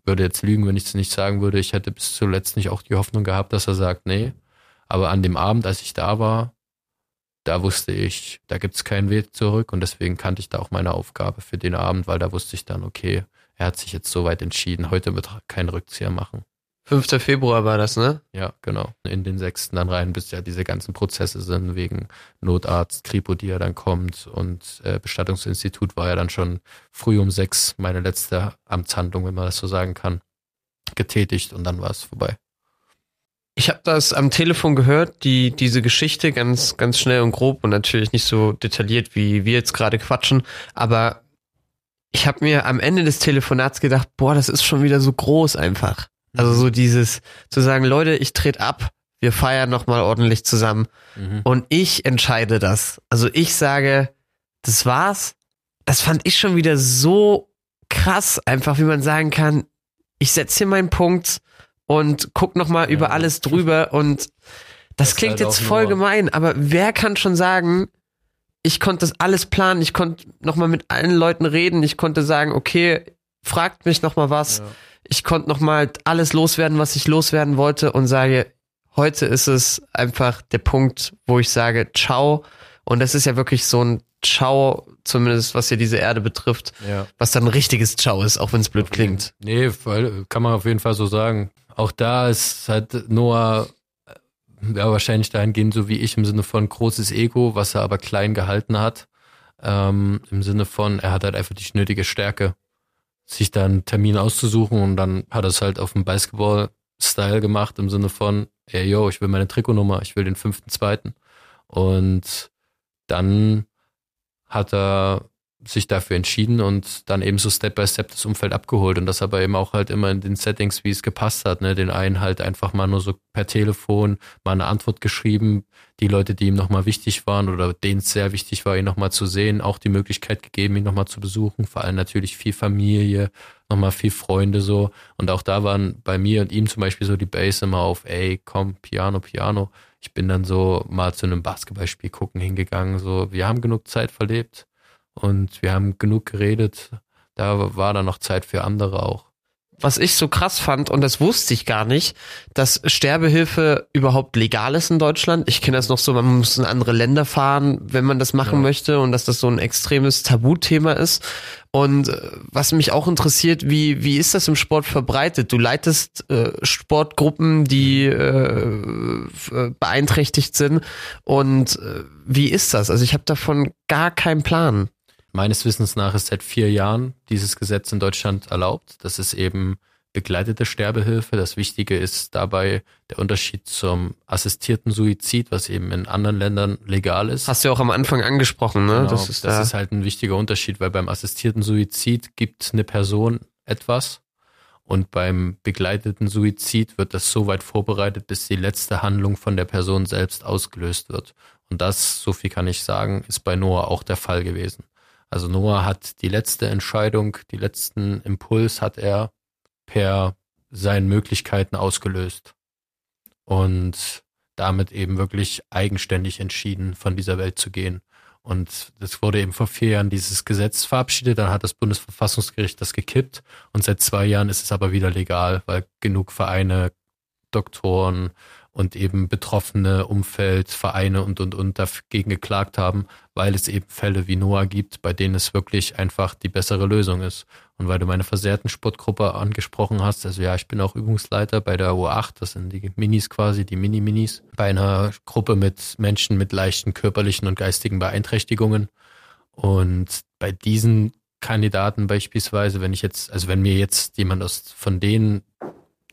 würde jetzt lügen, wenn ich es nicht sagen würde. Ich hätte bis zuletzt nicht auch die Hoffnung gehabt, dass er sagt, nee. Aber an dem Abend, als ich da war, da wusste ich, da gibt's keinen Weg zurück und deswegen kannte ich da auch meine Aufgabe für den Abend, weil da wusste ich dann, okay, er hat sich jetzt soweit entschieden, heute wird er keinen Rückzieher machen. 5. Februar war das, ne? Ja, genau. In den sechsten dann rein, bis ja diese ganzen Prozesse sind, wegen Notarzt, Kripo, die ja dann kommt und äh, Bestattungsinstitut war ja dann schon früh um sechs meine letzte Amtshandlung, wenn man das so sagen kann, getätigt und dann war es vorbei. Ich habe das am Telefon gehört, die diese Geschichte ganz ganz schnell und grob und natürlich nicht so detailliert, wie wir jetzt gerade quatschen, aber ich habe mir am Ende des Telefonats gedacht, boah, das ist schon wieder so groß einfach. Also so dieses zu sagen, Leute, ich trete ab, wir feiern nochmal ordentlich zusammen mhm. und ich entscheide das. Also ich sage, das war's. Das fand ich schon wieder so krass, einfach wie man sagen kann, ich setze hier meinen Punkt und guck nochmal ja. über alles drüber und das, das klingt halt jetzt voll gemein, aber wer kann schon sagen, ich konnte das alles planen, ich konnte nochmal mit allen Leuten reden, ich konnte sagen, okay, fragt mich nochmal was. Ja ich konnte nochmal alles loswerden, was ich loswerden wollte und sage, heute ist es einfach der Punkt, wo ich sage, ciao. Und das ist ja wirklich so ein Ciao, zumindest was ja diese Erde betrifft, ja. was dann ein richtiges Ciao ist, auch wenn es blöd klingt. Nee, kann man auf jeden Fall so sagen. Auch da ist halt Noah ja wahrscheinlich dahingehend so wie ich im Sinne von großes Ego, was er aber klein gehalten hat. Ähm, Im Sinne von, er hat halt einfach die nötige Stärke sich dann einen Termin auszusuchen und dann hat er es halt auf dem Basketball-Style gemacht im Sinne von, ey yo, ich will meine Trikotnummer, ich will den fünften, zweiten. Und dann hat er sich dafür entschieden und dann eben so Step by Step das Umfeld abgeholt und das aber eben auch halt immer in den Settings, wie es gepasst hat. Ne? Den einen halt einfach mal nur so per Telefon mal eine Antwort geschrieben, die Leute, die ihm nochmal wichtig waren oder denen es sehr wichtig war, ihn nochmal zu sehen, auch die Möglichkeit gegeben, ihn nochmal zu besuchen. Vor allem natürlich viel Familie, nochmal viel Freunde so. Und auch da waren bei mir und ihm zum Beispiel so die Base immer auf, ey, komm, Piano, Piano. Ich bin dann so mal zu einem Basketballspiel gucken hingegangen, so, wir haben genug Zeit verlebt und wir haben genug geredet. Da war dann noch Zeit für andere auch. was ich so krass fand, und das wusste ich gar nicht, dass Sterbehilfe überhaupt legal ist in Deutschland. Ich kenne das noch so, man muss in andere Länder fahren, wenn man das machen ja. möchte und dass das so ein extremes Tabuthema ist. Und äh, was mich auch interessiert, wie, wie ist das im Sport verbreitet? Du leitest äh, Sportgruppen, die äh, äh beeinträchtigt sind. Und äh, wie ist das? Also ich habe davon gar keinen Plan. Meines Wissens nach ist seit vier Jahren dieses Gesetz in Deutschland erlaubt. Das ist eben begleitete Sterbehilfe. Das Wichtige ist dabei der Unterschied zum assistierten Suizid, was eben in anderen Ländern legal ist. Hast du ja auch am Anfang angesprochen, ne? Genau, das ist, das da. ist halt ein wichtiger Unterschied, weil beim assistierten Suizid gibt eine Person etwas und beim begleiteten Suizid wird das so weit vorbereitet, bis die letzte Handlung von der Person selbst ausgelöst wird. Und das, so viel kann ich sagen, ist bei Noah auch der Fall gewesen. Also Noah hat die letzte Entscheidung, die letzten Impuls hat er per seinen Möglichkeiten ausgelöst und damit eben wirklich eigenständig entschieden, von dieser Welt zu gehen. Und es wurde eben vor vier Jahren dieses Gesetz verabschiedet, dann hat das Bundesverfassungsgericht das gekippt und seit zwei Jahren ist es aber wieder legal, weil genug Vereine, Doktoren und eben betroffene Umfeld, Vereine und, und, und dagegen geklagt haben, weil es eben Fälle wie Noah gibt, bei denen es wirklich einfach die bessere Lösung ist. Und weil du meine versehrten Sportgruppe angesprochen hast, also ja, ich bin auch Übungsleiter bei der U8, das sind die Minis quasi, die Mini-Minis, bei einer Gruppe mit Menschen mit leichten körperlichen und geistigen Beeinträchtigungen. Und bei diesen Kandidaten beispielsweise, wenn ich jetzt, also wenn mir jetzt jemand aus von denen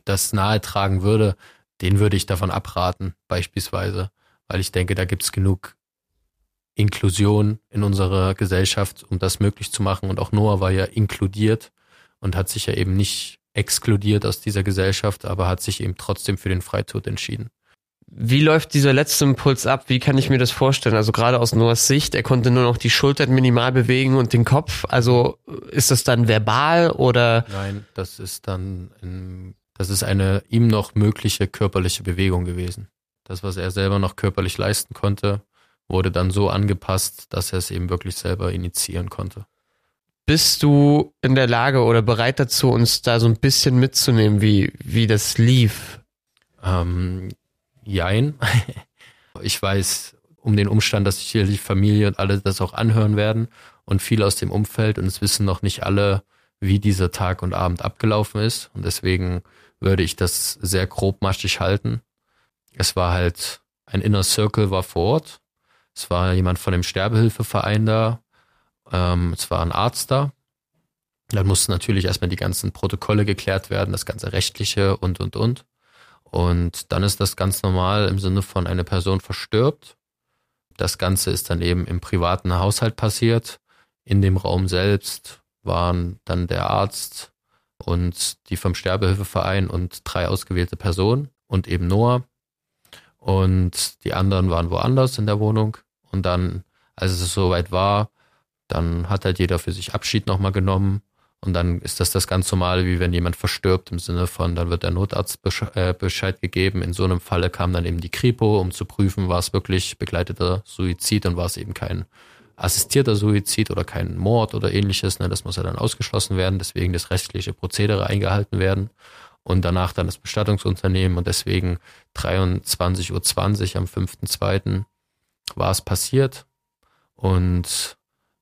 das nahe tragen würde, den würde ich davon abraten, beispielsweise, weil ich denke, da gibt es genug Inklusion in unserer Gesellschaft, um das möglich zu machen. Und auch Noah war ja inkludiert und hat sich ja eben nicht exkludiert aus dieser Gesellschaft, aber hat sich eben trotzdem für den Freitod entschieden. Wie läuft dieser letzte Impuls ab? Wie kann ich mir das vorstellen? Also gerade aus Noahs Sicht, er konnte nur noch die Schultern minimal bewegen und den Kopf. Also ist das dann verbal oder? Nein, das ist dann in das ist eine ihm noch mögliche körperliche Bewegung gewesen. Das, was er selber noch körperlich leisten konnte, wurde dann so angepasst, dass er es eben wirklich selber initiieren konnte. Bist du in der Lage oder bereit dazu, uns da so ein bisschen mitzunehmen, wie, wie das lief? Ähm, jein. ich weiß um den Umstand, dass sich hier die Familie und alle das auch anhören werden und viele aus dem Umfeld und es wissen noch nicht alle, wie dieser Tag und Abend abgelaufen ist. Und deswegen würde ich das sehr grobmaschig halten. Es war halt ein Inner Circle war vor Ort. Es war jemand von dem Sterbehilfeverein da. Ähm, es war ein Arzt da. Dann mussten natürlich erstmal die ganzen Protokolle geklärt werden, das ganze rechtliche und, und, und. Und dann ist das ganz normal im Sinne von eine Person verstirbt. Das Ganze ist dann eben im privaten Haushalt passiert. In dem Raum selbst waren dann der Arzt, und die vom Sterbehilfeverein und drei ausgewählte Personen und eben Noah. Und die anderen waren woanders in der Wohnung. Und dann, als es soweit war, dann hat halt jeder für sich Abschied nochmal genommen. Und dann ist das das ganz normale, wie wenn jemand verstirbt, im Sinne von, dann wird der Notarzt äh, Bescheid gegeben. In so einem Falle kam dann eben die Kripo, um zu prüfen, war es wirklich begleiteter Suizid und war es eben kein assistierter Suizid oder kein Mord oder ähnliches. Ne, das muss ja dann ausgeschlossen werden, deswegen das rechtliche Prozedere eingehalten werden und danach dann das Bestattungsunternehmen und deswegen 23.20 Uhr am 5.2. war es passiert und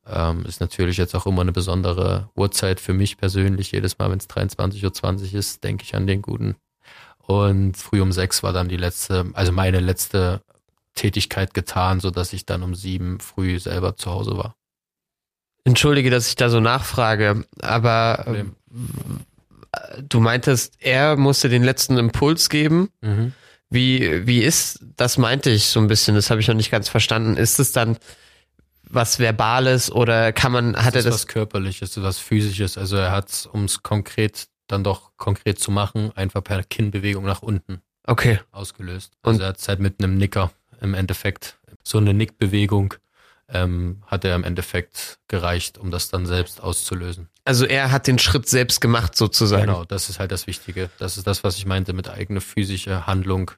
ähm, ist natürlich jetzt auch immer eine besondere Uhrzeit für mich persönlich. Jedes Mal, wenn es 23.20 Uhr ist, denke ich an den guten. Und früh um sechs war dann die letzte, also meine letzte Tätigkeit getan, so dass ich dann um sieben früh selber zu Hause war. Entschuldige, dass ich da so nachfrage, aber äh, du meintest, er musste den letzten Impuls geben. Mhm. Wie, wie ist, das meinte ich so ein bisschen, das habe ich noch nicht ganz verstanden. Ist es dann was Verbales oder kann man, hat das er das? was Körperliches, was Physisches. Also er hat um es konkret dann doch konkret zu machen, einfach per Kinnbewegung nach unten. Okay. Ausgelöst. Also Und er hat es halt mit einem Nicker im Endeffekt. So eine Nickbewegung ähm, hat er im Endeffekt gereicht, um das dann selbst auszulösen. Also er hat den Schritt selbst gemacht sozusagen. Genau, das ist halt das Wichtige. Das ist das, was ich meinte mit eigene physische Handlung.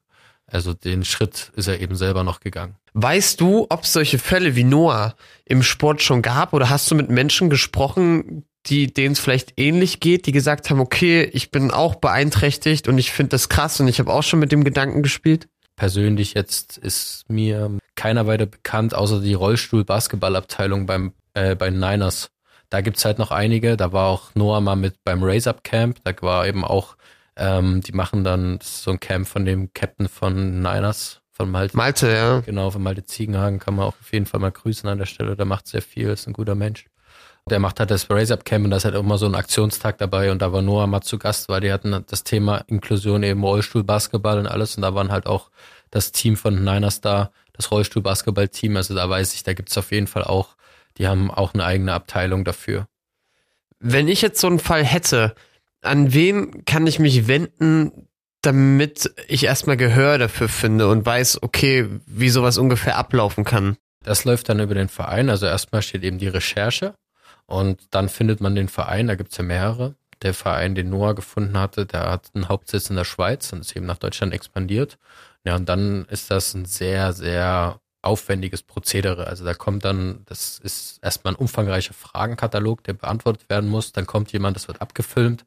Also den Schritt ist er eben selber noch gegangen. Weißt du, ob es solche Fälle wie Noah im Sport schon gab oder hast du mit Menschen gesprochen, die denen es vielleicht ähnlich geht, die gesagt haben, okay, ich bin auch beeinträchtigt und ich finde das krass und ich habe auch schon mit dem Gedanken gespielt? Persönlich jetzt ist mir keiner weiter bekannt, außer die Rollstuhl-Basketballabteilung beim äh, bei Niners. Da gibt's halt noch einige. Da war auch Noah mal mit beim Raise Up Camp. Da war eben auch, ähm, die machen dann so ein Camp von dem Captain von Niners, von Malte. Malte, ja. Genau, von Malte Ziegenhagen kann man auch auf jeden Fall mal grüßen an der Stelle. Der macht sehr viel, ist ein guter Mensch. Der macht halt das Raise Up Camp und da ist halt auch immer so ein Aktionstag dabei und da war Noah mal zu Gast, weil die hatten das Thema Inklusion eben Rollstuhl, Basketball und alles und da waren halt auch das Team von Niners da, das Rollstuhl-Basketball-Team. Also da weiß ich, da gibt's auf jeden Fall auch, die haben auch eine eigene Abteilung dafür. Wenn ich jetzt so einen Fall hätte, an wen kann ich mich wenden, damit ich erstmal Gehör dafür finde und weiß, okay, wie sowas ungefähr ablaufen kann? Das läuft dann über den Verein. Also erstmal steht eben die Recherche und dann findet man den Verein, da gibt's ja mehrere. Der Verein, den Noah gefunden hatte, der hat einen Hauptsitz in der Schweiz und ist eben nach Deutschland expandiert. Ja, und dann ist das ein sehr, sehr aufwendiges Prozedere. Also da kommt dann, das ist erstmal ein umfangreicher Fragenkatalog, der beantwortet werden muss. Dann kommt jemand, das wird abgefilmt,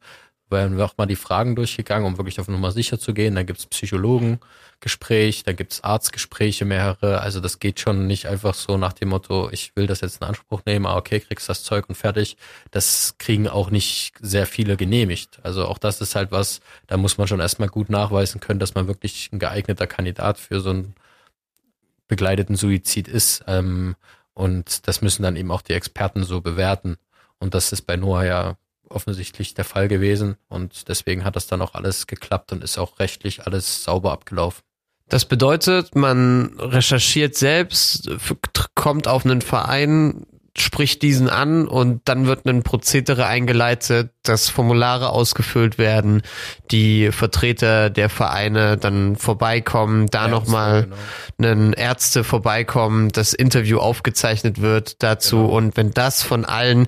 werden wir auch mal die Fragen durchgegangen, um wirklich auf Nummer sicher zu gehen. Dann gibt's Psychologengespräch, dann gibt's Arztgespräche mehrere. Also das geht schon nicht einfach so nach dem Motto, ich will das jetzt in Anspruch nehmen, ah, okay, kriegst das Zeug und fertig. Das kriegen auch nicht sehr viele genehmigt. Also auch das ist halt was, da muss man schon erstmal gut nachweisen können, dass man wirklich ein geeigneter Kandidat für so einen begleiteten Suizid ist. Ähm, und das müssen dann eben auch die Experten so bewerten. Und das ist bei Noah ja offensichtlich der Fall gewesen und deswegen hat das dann auch alles geklappt und ist auch rechtlich alles sauber abgelaufen. Das bedeutet, man recherchiert selbst, kommt auf einen Verein, spricht diesen an und dann wird ein Prozedere eingeleitet, dass Formulare ausgefüllt werden, die Vertreter der Vereine dann vorbeikommen, da nochmal genau. einen Ärzte vorbeikommen, das Interview aufgezeichnet wird dazu genau. und wenn das von allen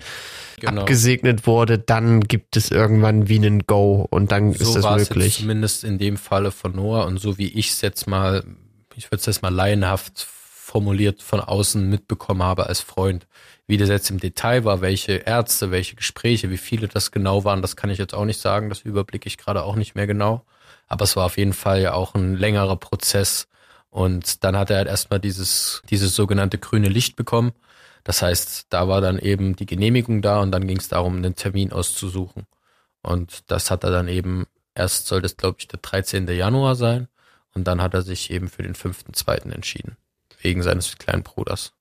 genau. abgesegnet wurde, dann gibt es irgendwann wie einen Go und dann so ist das möglich. Jetzt zumindest in dem Falle von Noah und so wie ich es jetzt mal, ich würde es jetzt mal laienhaft formuliert von außen mitbekommen habe als Freund. Wie das jetzt im Detail war, welche Ärzte, welche Gespräche, wie viele das genau waren, das kann ich jetzt auch nicht sagen. Das überblicke ich gerade auch nicht mehr genau. Aber es war auf jeden Fall ja auch ein längerer Prozess. Und dann hat er halt erstmal dieses, dieses sogenannte grüne Licht bekommen. Das heißt, da war dann eben die Genehmigung da und dann ging es darum, einen Termin auszusuchen. Und das hat er dann eben, erst soll das, glaube ich, der 13. Januar sein. Und dann hat er sich eben für den 5.2. entschieden. Wegen seines kleinen Bruders.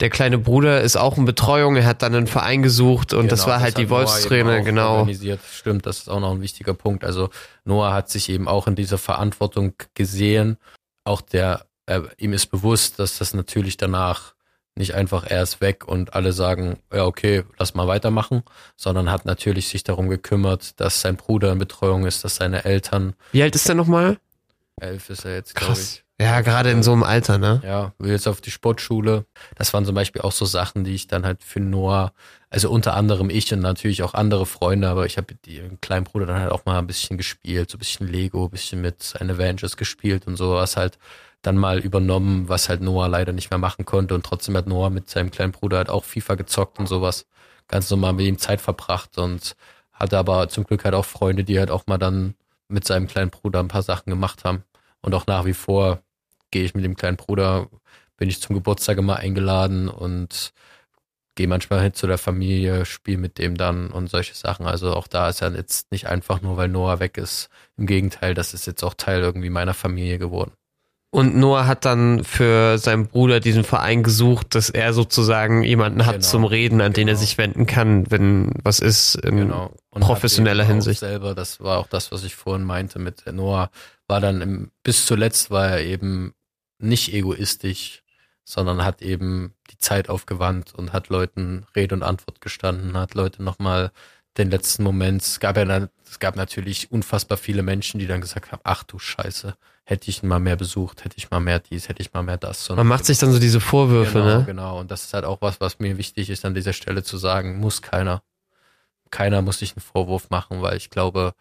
Der kleine Bruder ist auch in Betreuung, er hat dann einen Verein gesucht und genau, das war halt das die Wolfstrainer, genau. Organisiert. Stimmt, das ist auch noch ein wichtiger Punkt. Also Noah hat sich eben auch in dieser Verantwortung gesehen. Auch der, äh, ihm ist bewusst, dass das natürlich danach nicht einfach er ist weg und alle sagen, ja okay, lass mal weitermachen, sondern hat natürlich sich darum gekümmert, dass sein Bruder in Betreuung ist, dass seine Eltern. Wie alt ist er nochmal? Elf ist er jetzt, glaube ich. Ja, gerade in so einem Alter, ne? Ja, will jetzt auf die Sportschule. Das waren zum Beispiel auch so Sachen, die ich dann halt für Noah, also unter anderem ich und natürlich auch andere Freunde, aber ich habe die kleinen Bruder dann halt auch mal ein bisschen gespielt, so ein bisschen Lego, ein bisschen mit seinen Avengers gespielt und sowas halt dann mal übernommen, was halt Noah leider nicht mehr machen konnte. Und trotzdem hat Noah mit seinem kleinen Bruder halt auch FIFA gezockt und sowas. Ganz normal mit ihm Zeit verbracht und hatte aber zum Glück halt auch Freunde, die halt auch mal dann mit seinem kleinen Bruder ein paar Sachen gemacht haben. Und auch nach wie vor gehe ich mit dem kleinen Bruder, bin ich zum Geburtstag immer eingeladen und gehe manchmal hin zu der Familie, spiele mit dem dann und solche Sachen. Also auch da ist ja jetzt nicht einfach nur, weil Noah weg ist. Im Gegenteil, das ist jetzt auch Teil irgendwie meiner Familie geworden. Und Noah hat dann für seinen Bruder diesen Verein gesucht, dass er sozusagen jemanden hat genau, zum Reden, an genau. den er genau. sich wenden kann, wenn was ist in genau. professioneller Hinsicht. Selber, das war auch das, was ich vorhin meinte mit Noah, war dann im, bis zuletzt war er eben nicht egoistisch, sondern hat eben die Zeit aufgewandt und hat Leuten Rede und Antwort gestanden, hat Leute nochmal den letzten Moment, es gab ja dann, es gab natürlich unfassbar viele Menschen, die dann gesagt haben, ach du Scheiße, hätte ich mal mehr besucht, hätte ich mal mehr dies, hätte ich mal mehr das. Man macht sich dann so diese Vorwürfe, genau, ne? Genau, und das ist halt auch was, was mir wichtig ist, an dieser Stelle zu sagen, muss keiner. Keiner muss sich einen Vorwurf machen, weil ich glaube,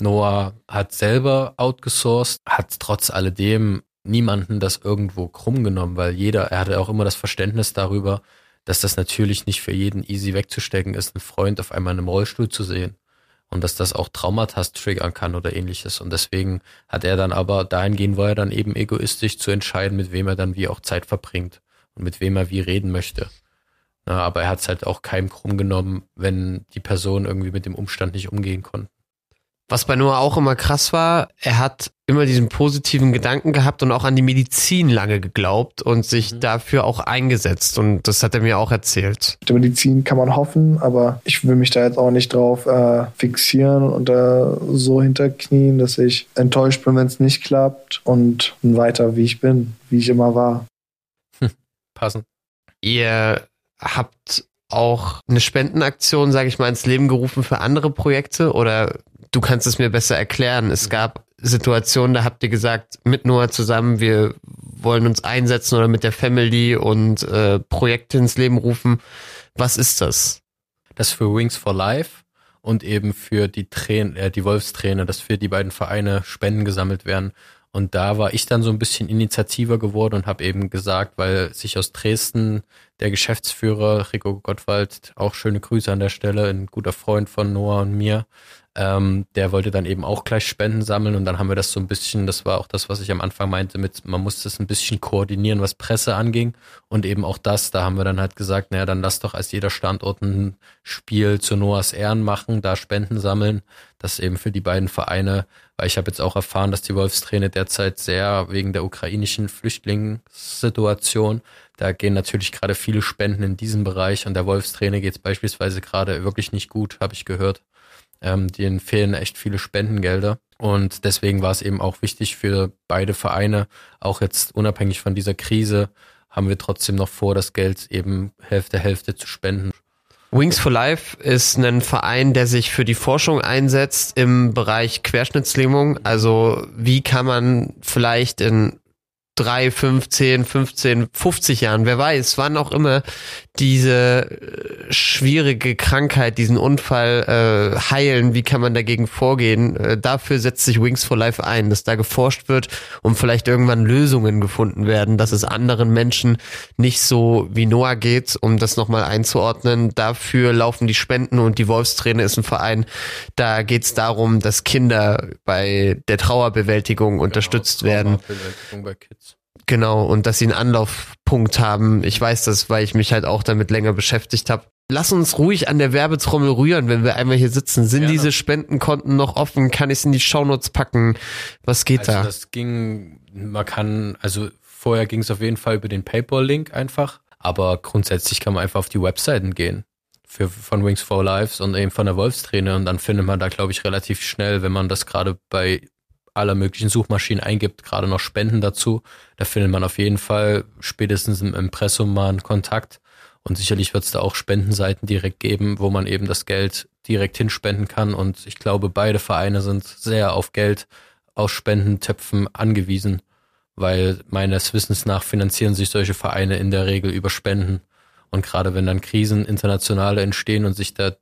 Noah hat selber outgesourced, hat trotz alledem niemanden das irgendwo krumm genommen, weil jeder, er hatte auch immer das Verständnis darüber, dass das natürlich nicht für jeden easy wegzustecken ist, einen Freund auf einmal in einem Rollstuhl zu sehen. Und dass das auch Traumata triggern kann oder ähnliches. Und deswegen hat er dann aber dahingehend war er dann eben egoistisch zu entscheiden, mit wem er dann wie auch Zeit verbringt und mit wem er wie reden möchte. Na, aber er hat es halt auch keinem krumm genommen, wenn die Person irgendwie mit dem Umstand nicht umgehen konnte. Was bei Noah auch immer krass war, er hat immer diesen positiven Gedanken gehabt und auch an die Medizin lange geglaubt und sich mhm. dafür auch eingesetzt. Und das hat er mir auch erzählt. Die Medizin kann man hoffen, aber ich will mich da jetzt auch nicht drauf äh, fixieren und da so hinterknien, dass ich enttäuscht bin, wenn es nicht klappt und weiter wie ich bin, wie ich immer war. Hm, passend. Ihr habt auch eine Spendenaktion, sage ich mal, ins Leben gerufen für andere Projekte oder du kannst es mir besser erklären. Es gab Situationen, da habt ihr gesagt, mit Noah zusammen, wir wollen uns einsetzen oder mit der Family und äh, Projekte ins Leben rufen. Was ist das? Das für Wings for Life und eben für die Tränen, äh, die Wolfsträne, dass für die beiden Vereine Spenden gesammelt werden. Und da war ich dann so ein bisschen initiativer geworden und habe eben gesagt, weil sich aus Dresden der Geschäftsführer Rico Gottwald, auch schöne Grüße an der Stelle, ein guter Freund von Noah und mir, ähm, der wollte dann eben auch gleich Spenden sammeln und dann haben wir das so ein bisschen, das war auch das, was ich am Anfang meinte, mit man muss das ein bisschen koordinieren, was Presse anging und eben auch das, da haben wir dann halt gesagt, naja, dann lass doch als jeder Standort ein Spiel zu Noahs Ehren machen, da Spenden sammeln, das eben für die beiden Vereine, weil ich habe jetzt auch erfahren, dass die Wolfsträne derzeit sehr wegen der ukrainischen Flüchtlingssituation, da gehen natürlich gerade viele Spenden in diesem Bereich und der Wolfsträne geht es beispielsweise gerade wirklich nicht gut, habe ich gehört. Ähm, denen fehlen echt viele Spendengelder. Und deswegen war es eben auch wichtig für beide Vereine, auch jetzt unabhängig von dieser Krise, haben wir trotzdem noch vor, das Geld eben Hälfte, Hälfte zu spenden. Wings for Life ist ein Verein, der sich für die Forschung einsetzt im Bereich Querschnittslähmung. Also wie kann man vielleicht in drei, fünf, zehn, 15, 50 Jahren, wer weiß, wann auch immer diese äh, schwierige Krankheit, diesen Unfall äh, heilen, wie kann man dagegen vorgehen? Äh, dafür setzt sich Wings for Life ein, dass da geforscht wird und vielleicht irgendwann Lösungen gefunden werden, dass es anderen Menschen nicht so wie Noah geht, um das nochmal einzuordnen. Dafür laufen die Spenden und die Wolfsträne ist ein Verein. Da geht es darum, dass Kinder bei der Trauerbewältigung genau, unterstützt werden. Bei Kids. Genau, und dass sie einen Anlaufpunkt haben. Ich weiß das, weil ich mich halt auch damit länger beschäftigt habe. Lass uns ruhig an der Werbetrommel rühren, wenn wir einmal hier sitzen. Sind Gerne. diese Spendenkonten noch offen? Kann ich es in die Shownotes packen? Was geht also da? Das ging, man kann, also vorher ging es auf jeden Fall über den PayPal-Link einfach, aber grundsätzlich kann man einfach auf die Webseiten gehen für, von Wings for Lives und eben von der Wolfsträne und dann findet man da, glaube ich, relativ schnell, wenn man das gerade bei aller möglichen Suchmaschinen eingibt, gerade noch Spenden dazu. Da findet man auf jeden Fall spätestens im Impressum mal einen Kontakt. Und sicherlich wird es da auch Spendenseiten direkt geben, wo man eben das Geld direkt hinspenden kann. Und ich glaube, beide Vereine sind sehr auf Geld aus Spendentöpfen angewiesen, weil meines Wissens nach finanzieren sich solche Vereine in der Regel über Spenden. Und gerade wenn dann Krisen internationale entstehen und sich da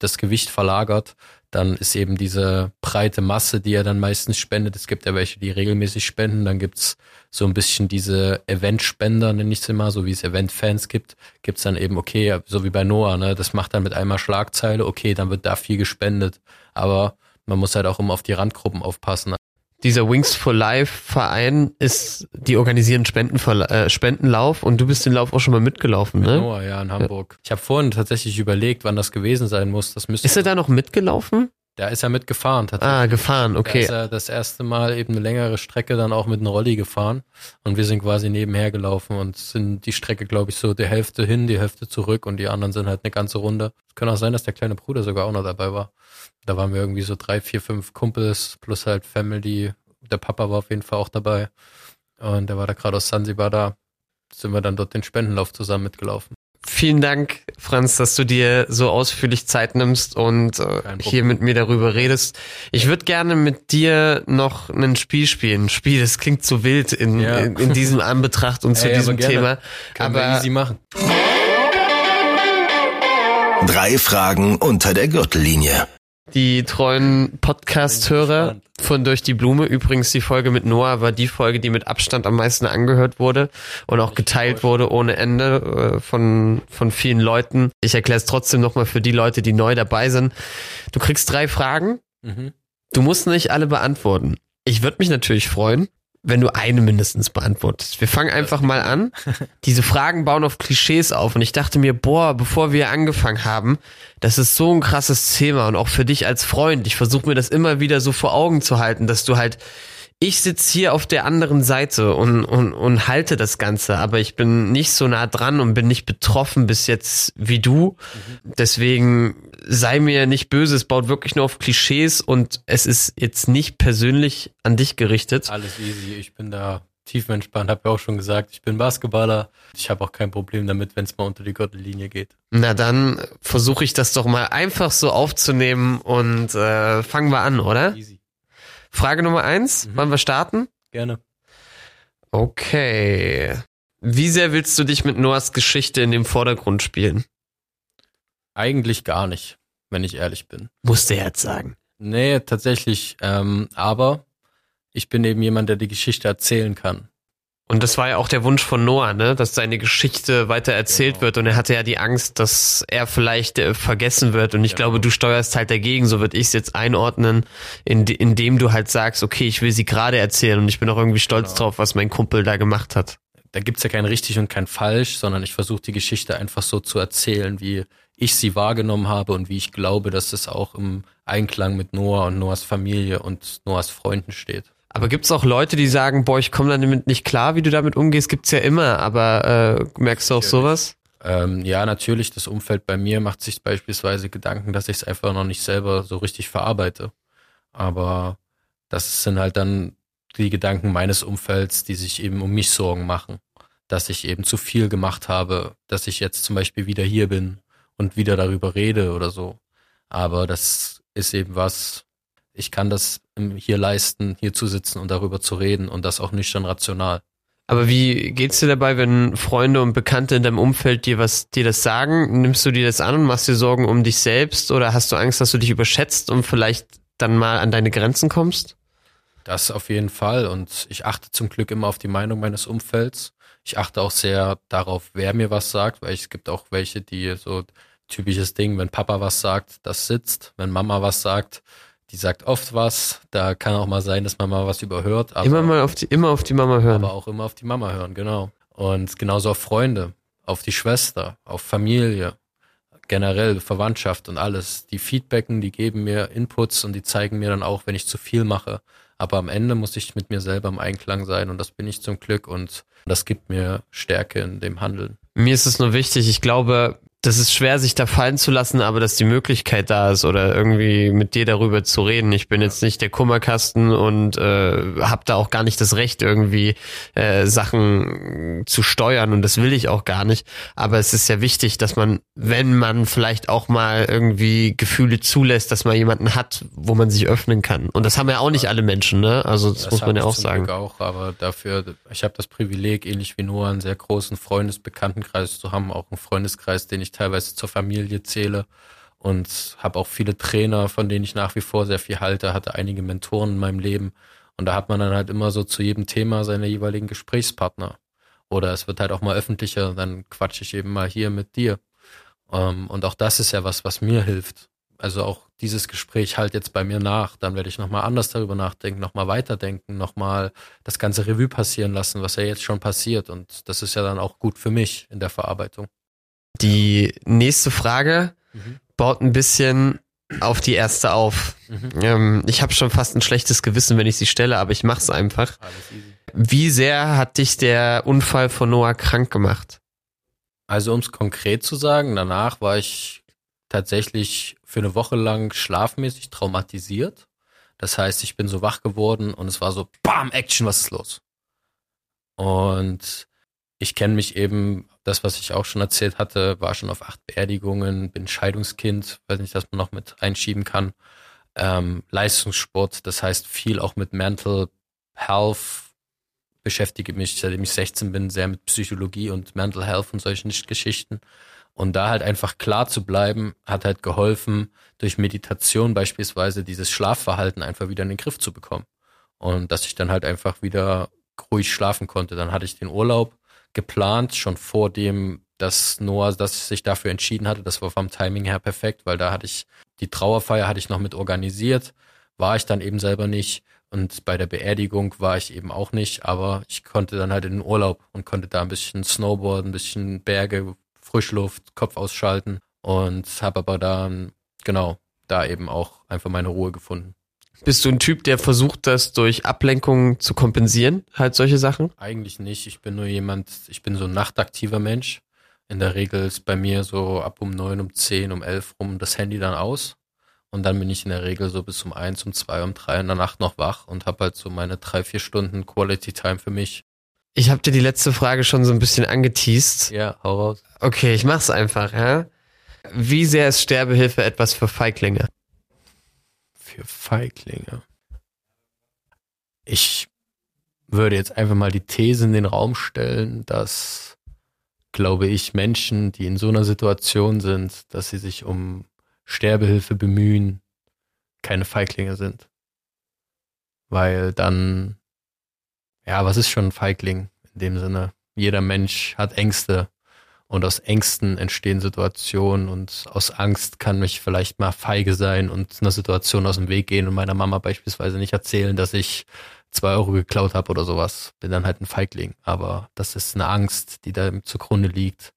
das Gewicht verlagert, dann ist eben diese breite Masse, die er dann meistens spendet. Es gibt ja welche, die regelmäßig spenden. Dann gibt's so ein bisschen diese Event-Spender, nenne ich es immer, so wie es Event-Fans gibt. Gibt's dann eben, okay, so wie bei Noah, ne, das macht dann mit einmal Schlagzeile, okay, dann wird da viel gespendet. Aber man muss halt auch immer auf die Randgruppen aufpassen dieser Wings for Life Verein ist, die organisieren Spenden, äh, Spendenlauf und du bist den Lauf auch schon mal mitgelaufen, Mit ne? Noah, ja, in Hamburg. Ja. Ich habe vorhin tatsächlich überlegt, wann das gewesen sein muss. Das müsste ist er da noch mitgelaufen? Da ist er mitgefahren tatsächlich. Ah, gefahren, okay. Da ist er das erste Mal eben eine längere Strecke dann auch mit einem Rolli gefahren und wir sind quasi nebenher gelaufen und sind die Strecke, glaube ich, so die Hälfte hin, die Hälfte zurück und die anderen sind halt eine ganze Runde. Kann auch sein, dass der kleine Bruder sogar auch noch dabei war. Da waren wir irgendwie so drei, vier, fünf Kumpels plus halt Family. Der Papa war auf jeden Fall auch dabei. Und der war da gerade aus Sansibar da. Sind wir dann dort den Spendenlauf zusammen mitgelaufen. Vielen Dank, Franz, dass du dir so ausführlich Zeit nimmst und äh, hier mit mir darüber redest. Ich würde gerne mit dir noch ein Spiel spielen. Ein Spiel, das klingt zu wild in, ja. in, in, diesem Anbetracht und zu Ey, diesem Thema. Können aber easy machen. Drei Fragen unter der Gürtellinie. Die treuen Podcast-Hörer von Durch die Blume. Übrigens, die Folge mit Noah war die Folge, die mit Abstand am meisten angehört wurde und auch geteilt wurde ohne Ende äh, von, von vielen Leuten. Ich erkläre es trotzdem nochmal für die Leute, die neu dabei sind. Du kriegst drei Fragen. Mhm. Du musst nicht alle beantworten. Ich würde mich natürlich freuen, wenn du eine mindestens beantwortest. Wir fangen einfach mal an. Diese Fragen bauen auf Klischees auf und ich dachte mir, boah, bevor wir angefangen haben, das ist so ein krasses Thema und auch für dich als Freund. Ich versuche mir das immer wieder so vor Augen zu halten, dass du halt ich sitz hier auf der anderen Seite und, und, und halte das Ganze, aber ich bin nicht so nah dran und bin nicht betroffen bis jetzt wie du. Deswegen sei mir nicht böse, es baut wirklich nur auf Klischees und es ist jetzt nicht persönlich an dich gerichtet. Alles easy. Ich bin da tiefenentspannt, habe ja auch schon gesagt, ich bin Basketballer. Ich habe auch kein Problem damit, wenn es mal unter die Gürtellinie geht. Na dann versuche ich das doch mal einfach so aufzunehmen und äh, fangen wir an, oder? Easy. Frage Nummer eins, Mhm. wollen wir starten? Gerne. Okay. Wie sehr willst du dich mit Noahs Geschichte in den Vordergrund spielen? Eigentlich gar nicht, wenn ich ehrlich bin. Musste er jetzt sagen. Nee, tatsächlich. Ähm, aber ich bin eben jemand, der die Geschichte erzählen kann. Und das war ja auch der Wunsch von Noah, ne, dass seine Geschichte weiter erzählt Genau. wird. Und er hatte ja die Angst, dass er vielleicht äh, vergessen wird. Und ich Genau. glaube, du steuerst halt dagegen. So würde ich es jetzt einordnen, in, indem du halt sagst, okay, ich will sie gerade erzählen und ich bin auch irgendwie stolz Genau. drauf, was mein Kumpel da gemacht hat. Da gibt's ja kein richtig und kein falsch, sondern ich versuche die Geschichte einfach so zu erzählen, wie ich sie wahrgenommen habe und wie ich glaube, dass es auch im Einklang mit Noah und Noahs Familie und Noahs Freunden steht. Aber gibt's auch Leute, die sagen, boah, ich komme damit nicht klar, wie du damit umgehst? Gibt's ja immer, aber äh, merkst du auch sowas? Ähm, ja, natürlich, das Umfeld bei mir macht sich beispielsweise Gedanken, dass ich es einfach noch nicht selber so richtig verarbeite. Aber das sind halt dann die Gedanken meines Umfelds, die sich eben um mich Sorgen machen. Dass ich eben zu viel gemacht habe, dass ich jetzt zum Beispiel wieder hier bin und wieder darüber rede oder so. Aber das ist eben was, ich kann das hier leisten, hier zu sitzen und darüber zu reden und das auch nüchtern rational. Aber wie geht's dir dabei, wenn Freunde und Bekannte in deinem Umfeld dir was, dir das sagen? Nimmst du dir das an und machst dir Sorgen um dich selbst oder hast du Angst, dass du dich überschätzt und vielleicht dann mal an deine Grenzen kommst? Das auf jeden Fall. Und ich achte zum Glück immer auf die Meinung meines Umfelds. Ich achte auch sehr darauf, wer mir was sagt, weil es gibt auch welche, die so typisches Ding, wenn Papa was sagt, das sitzt. Wenn Mama was sagt, die sagt oft was. Da kann auch mal sein, dass man mal was überhört. Aber, immer mal auf die, immer auf die Mama hören. aber auch immer auf die Mama hören, genau. Und genauso auf Freunde, auf die Schwester, auf Familie, generell Verwandtschaft und alles. Die feedbacken, die geben mir Inputs und die zeigen mir dann auch, wenn ich zu viel mache. Aber am Ende muss ich mit mir selber im Einklang sein und das bin ich zum Glück und das gibt mir Stärke in dem Handeln. Mir ist es nur wichtig, ich glaube, das ist schwer, sich da fallen zu lassen, aber dass die Möglichkeit da ist oder irgendwie mit dir darüber zu reden. Ich bin jetzt nicht der Kummerkasten und äh, habe da auch gar nicht das Recht, irgendwie äh, Sachen zu steuern und das will ich auch gar nicht. Aber es ist ja wichtig, dass man, wenn man vielleicht auch mal irgendwie Gefühle zulässt, dass man jemanden hat, wo man sich öffnen kann. Und das haben ja auch nicht alle Menschen, ne? Also das, muss man ja auch sagen. Glück auch, aber dafür, ich habe das Privileg, ähnlich wie Noah, einen sehr großen Freundesbekanntenkreis zu haben, auch einen Freundeskreis, den ich teilweise zur Familie zähle und habe auch viele Trainer, von denen ich nach wie vor sehr viel halte, hatte einige Mentoren in meinem Leben und da hat man dann halt immer so zu jedem Thema seine jeweiligen Gesprächspartner. Oder es wird halt auch mal öffentlicher, dann quatsche ich eben mal hier mit dir. Ähm, und auch das ist ja was, was mir hilft. Also auch dieses Gespräch halt jetzt bei mir nach, dann werde ich nochmal anders darüber nachdenken, nochmal weiterdenken, nochmal das ganze Revue passieren lassen, was ja jetzt schon passiert. Und das ist ja dann auch gut für mich in der Verarbeitung. Die nächste Frage Mhm. baut ein bisschen auf die erste auf. Mhm. Ähm, ich habe schon fast ein schlechtes Gewissen, wenn ich sie stelle, aber ich mach's einfach. Alles easy. Wie sehr hat dich der Unfall von Noah krank gemacht? Also um es konkret zu sagen, danach war ich tatsächlich für eine Woche lang schlafmäßig traumatisiert. Das heißt, ich bin so wach geworden und es war so, bam, Action, was ist los? Und ich kenne mich eben, das, was ich auch schon erzählt hatte, war schon auf acht Beerdigungen, bin Scheidungskind, weiß nicht, dass man noch mit einschieben kann. Ähm, Leistungssport, das heißt viel auch mit Mental Health, beschäftige mich, seitdem ich 16 bin, sehr mit Psychologie und Mental Health und solchen Geschichten. Und da halt einfach klar zu bleiben, hat halt geholfen, durch Meditation beispielsweise dieses Schlafverhalten einfach wieder in den Griff zu bekommen. Und dass ich dann halt einfach wieder ruhig schlafen konnte. Dann hatte ich den Urlaub geplant, schon vor dem, dass Noah dass sich dafür entschieden hatte. Das war vom Timing her perfekt, weil da hatte ich die Trauerfeier hatte ich noch mit organisiert, war ich dann eben selber nicht. Und bei der Beerdigung war ich eben auch nicht, aber ich konnte dann halt in den Urlaub und konnte da ein bisschen Snowboarden, ein bisschen Berge, Frischluft, Kopf ausschalten und habe aber dann, genau, da eben auch einfach meine Ruhe gefunden. Bist du ein Typ, der versucht, das durch Ablenkung zu kompensieren? Halt solche Sachen? Eigentlich nicht. Ich bin nur jemand, ich bin so ein nachtaktiver Mensch. In der Regel ist bei mir so ab um neun, um zehn, um elf rum das Handy dann aus. Und dann bin ich in der Regel so bis um eins, um zwei, um drei in der Nacht noch wach und habe halt so meine drei, vier Stunden Quality Time für mich. Ich habe dir die letzte Frage schon so ein bisschen angeteased. Ja, hau raus. Okay, ich mach's einfach, ja. Wie sehr ist Sterbehilfe etwas für Feiglinge? Für Feiglinge. Ich würde jetzt einfach mal die These in den Raum stellen, dass, glaube ich, Menschen, die in so einer Situation sind, dass sie sich um Sterbehilfe bemühen, keine Feiglinge sind. Weil dann, ja, was ist schon ein Feigling in dem Sinne? Jeder Mensch hat Ängste und aus Ängsten entstehen Situationen und aus Angst kann mich vielleicht mal feige sein und einer Situation aus dem Weg gehen und meiner Mama beispielsweise nicht erzählen, dass ich zwei Euro geklaut habe oder sowas. Bin dann halt ein Feigling. Aber das ist eine Angst, die da zugrunde liegt.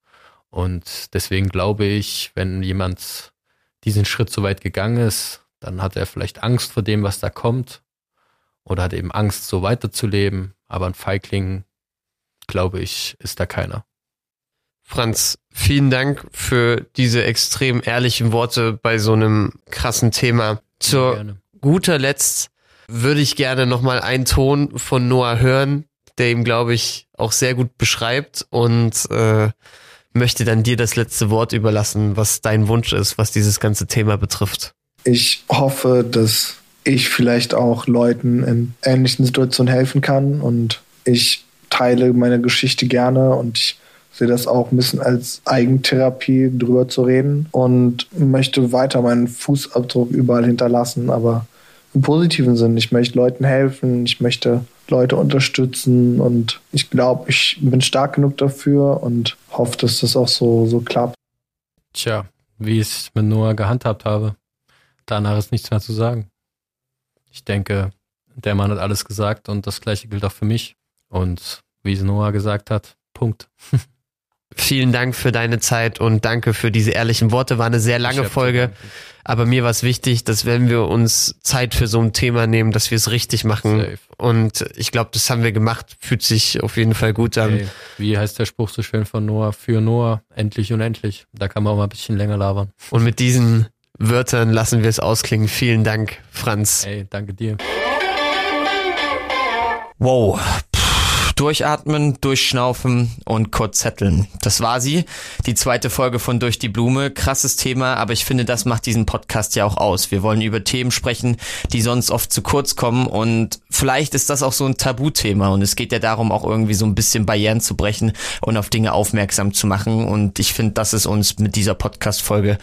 Und deswegen glaube ich, wenn jemand diesen Schritt so weit gegangen ist, dann hat er vielleicht Angst vor dem, was da kommt. Oder hat eben Angst, so weiterzuleben. Aber ein Feigling, glaube ich, ist da keiner. Franz, vielen Dank für diese extrem ehrlichen Worte bei so einem krassen Thema. Zur guter Letzt würde ich gerne nochmal einen Ton von Noah hören, der ihm, glaube ich, auch sehr gut beschreibt und äh, möchte dann dir das letzte Wort überlassen, was dein Wunsch ist, was dieses ganze Thema betrifft. Ich hoffe, dass ich vielleicht auch Leuten in ähnlichen Situationen helfen kann und ich teile meine Geschichte gerne und ich sehe das auch ein bisschen als Eigentherapie, drüber zu reden und möchte weiter meinen Fußabdruck überall hinterlassen, aber im positiven Sinn. Ich möchte Leuten helfen, ich möchte Leute unterstützen und ich glaube, ich bin stark genug dafür und hoffe, dass das auch so, so klappt. Tja, wie ich es mit Noah gehandhabt habe, danach ist nichts mehr zu sagen. Ich denke, der Mann hat alles gesagt und das gleiche gilt auch für mich. Und wie es Noah gesagt hat, Punkt. Vielen Dank für deine Zeit und danke für diese ehrlichen Worte. War eine sehr lange Folge. Aber mir war es wichtig, dass wenn wir uns Zeit für so ein Thema nehmen, dass wir es richtig machen. Safe. Und ich glaube, das haben wir gemacht. Fühlt sich auf jeden Fall gut an. Hey, wie heißt der Spruch so schön von Noah? Für Noah, endlich unendlich. Da kann man auch mal ein bisschen länger labern. Und mit diesen Wörtern lassen wir es ausklingen. Vielen Dank, Franz. Hey, danke dir. Wow, Durchatmen, durchschnaufen und kurz zetteln. Das war sie. Die zweite Folge von Durch die Blume. Krasses Thema, aber ich finde, das macht diesen Podcast ja auch aus. Wir wollen über Themen sprechen, die sonst oft zu kurz kommen und vielleicht ist das auch so ein Tabuthema und es geht ja darum, auch irgendwie so ein bisschen Barrieren zu brechen und auf Dinge aufmerksam zu machen und ich finde, das ist uns mit dieser Podcast-Folge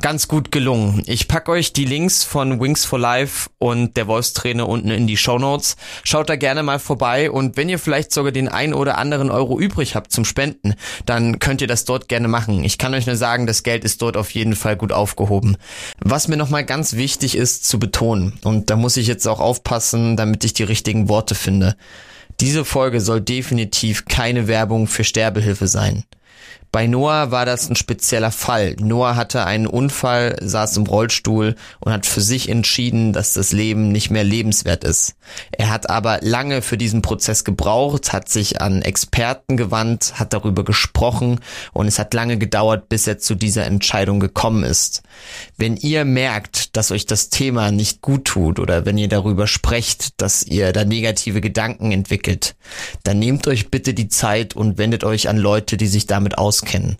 ganz gut gelungen. Ich packe euch die Links von Wings for Life und der Wolfstrainer unten in die Show Notes. Schaut da gerne mal vorbei und wenn ihr vielleicht sogar den ein oder anderen Euro übrig habt zum Spenden, dann könnt ihr das dort gerne machen. Ich kann euch nur sagen, das Geld ist dort auf jeden Fall gut aufgehoben. Was mir nochmal ganz wichtig ist zu betonen, und da muss ich jetzt auch aufpassen, damit ich die richtigen Worte finde. Diese Folge soll definitiv keine Werbung für Sterbehilfe sein. Bei Noah war das ein spezieller Fall. Noah hatte einen Unfall, saß im Rollstuhl und hat für sich entschieden, dass das Leben nicht mehr lebenswert ist. Er hat aber lange für diesen Prozess gebraucht, hat sich an Experten gewandt, hat darüber gesprochen und es hat lange gedauert, bis er zu dieser Entscheidung gekommen ist. Wenn ihr merkt, dass euch das Thema nicht gut tut oder wenn ihr darüber sprecht, dass ihr da negative Gedanken entwickelt, dann nehmt euch bitte die Zeit und wendet euch an Leute, die sich damit auskennen auskennen.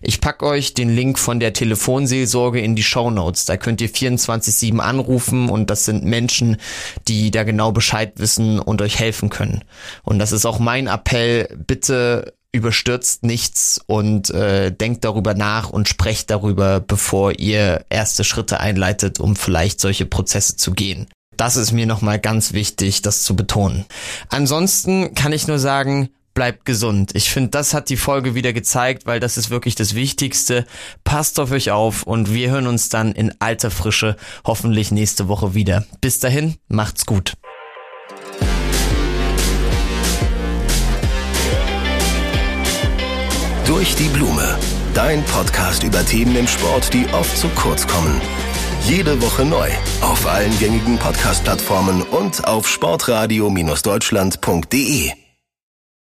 Ich pack euch den Link von der Telefonseelsorge in die Show Notes. Da könnt ihr 24-7 anrufen und das sind Menschen, die da genau Bescheid wissen und euch helfen können. Und das ist auch mein Appell. Bitte überstürzt nichts und äh, denkt darüber nach und sprecht darüber, bevor ihr erste Schritte einleitet, um vielleicht solche Prozesse zu gehen. Das ist mir nochmal ganz wichtig, das zu betonen. Ansonsten kann ich nur sagen, bleibt gesund. Ich finde, das hat die Folge wieder gezeigt, weil das ist wirklich das Wichtigste. Passt auf euch auf und wir hören uns dann in alter Frische hoffentlich nächste Woche wieder. Bis dahin, macht's gut. Durch die Blume. Dein Podcast über Themen im Sport, die oft zu kurz kommen. Jede Woche neu auf allen gängigen Podcast-Plattformen und auf sportradio-deutschland.de.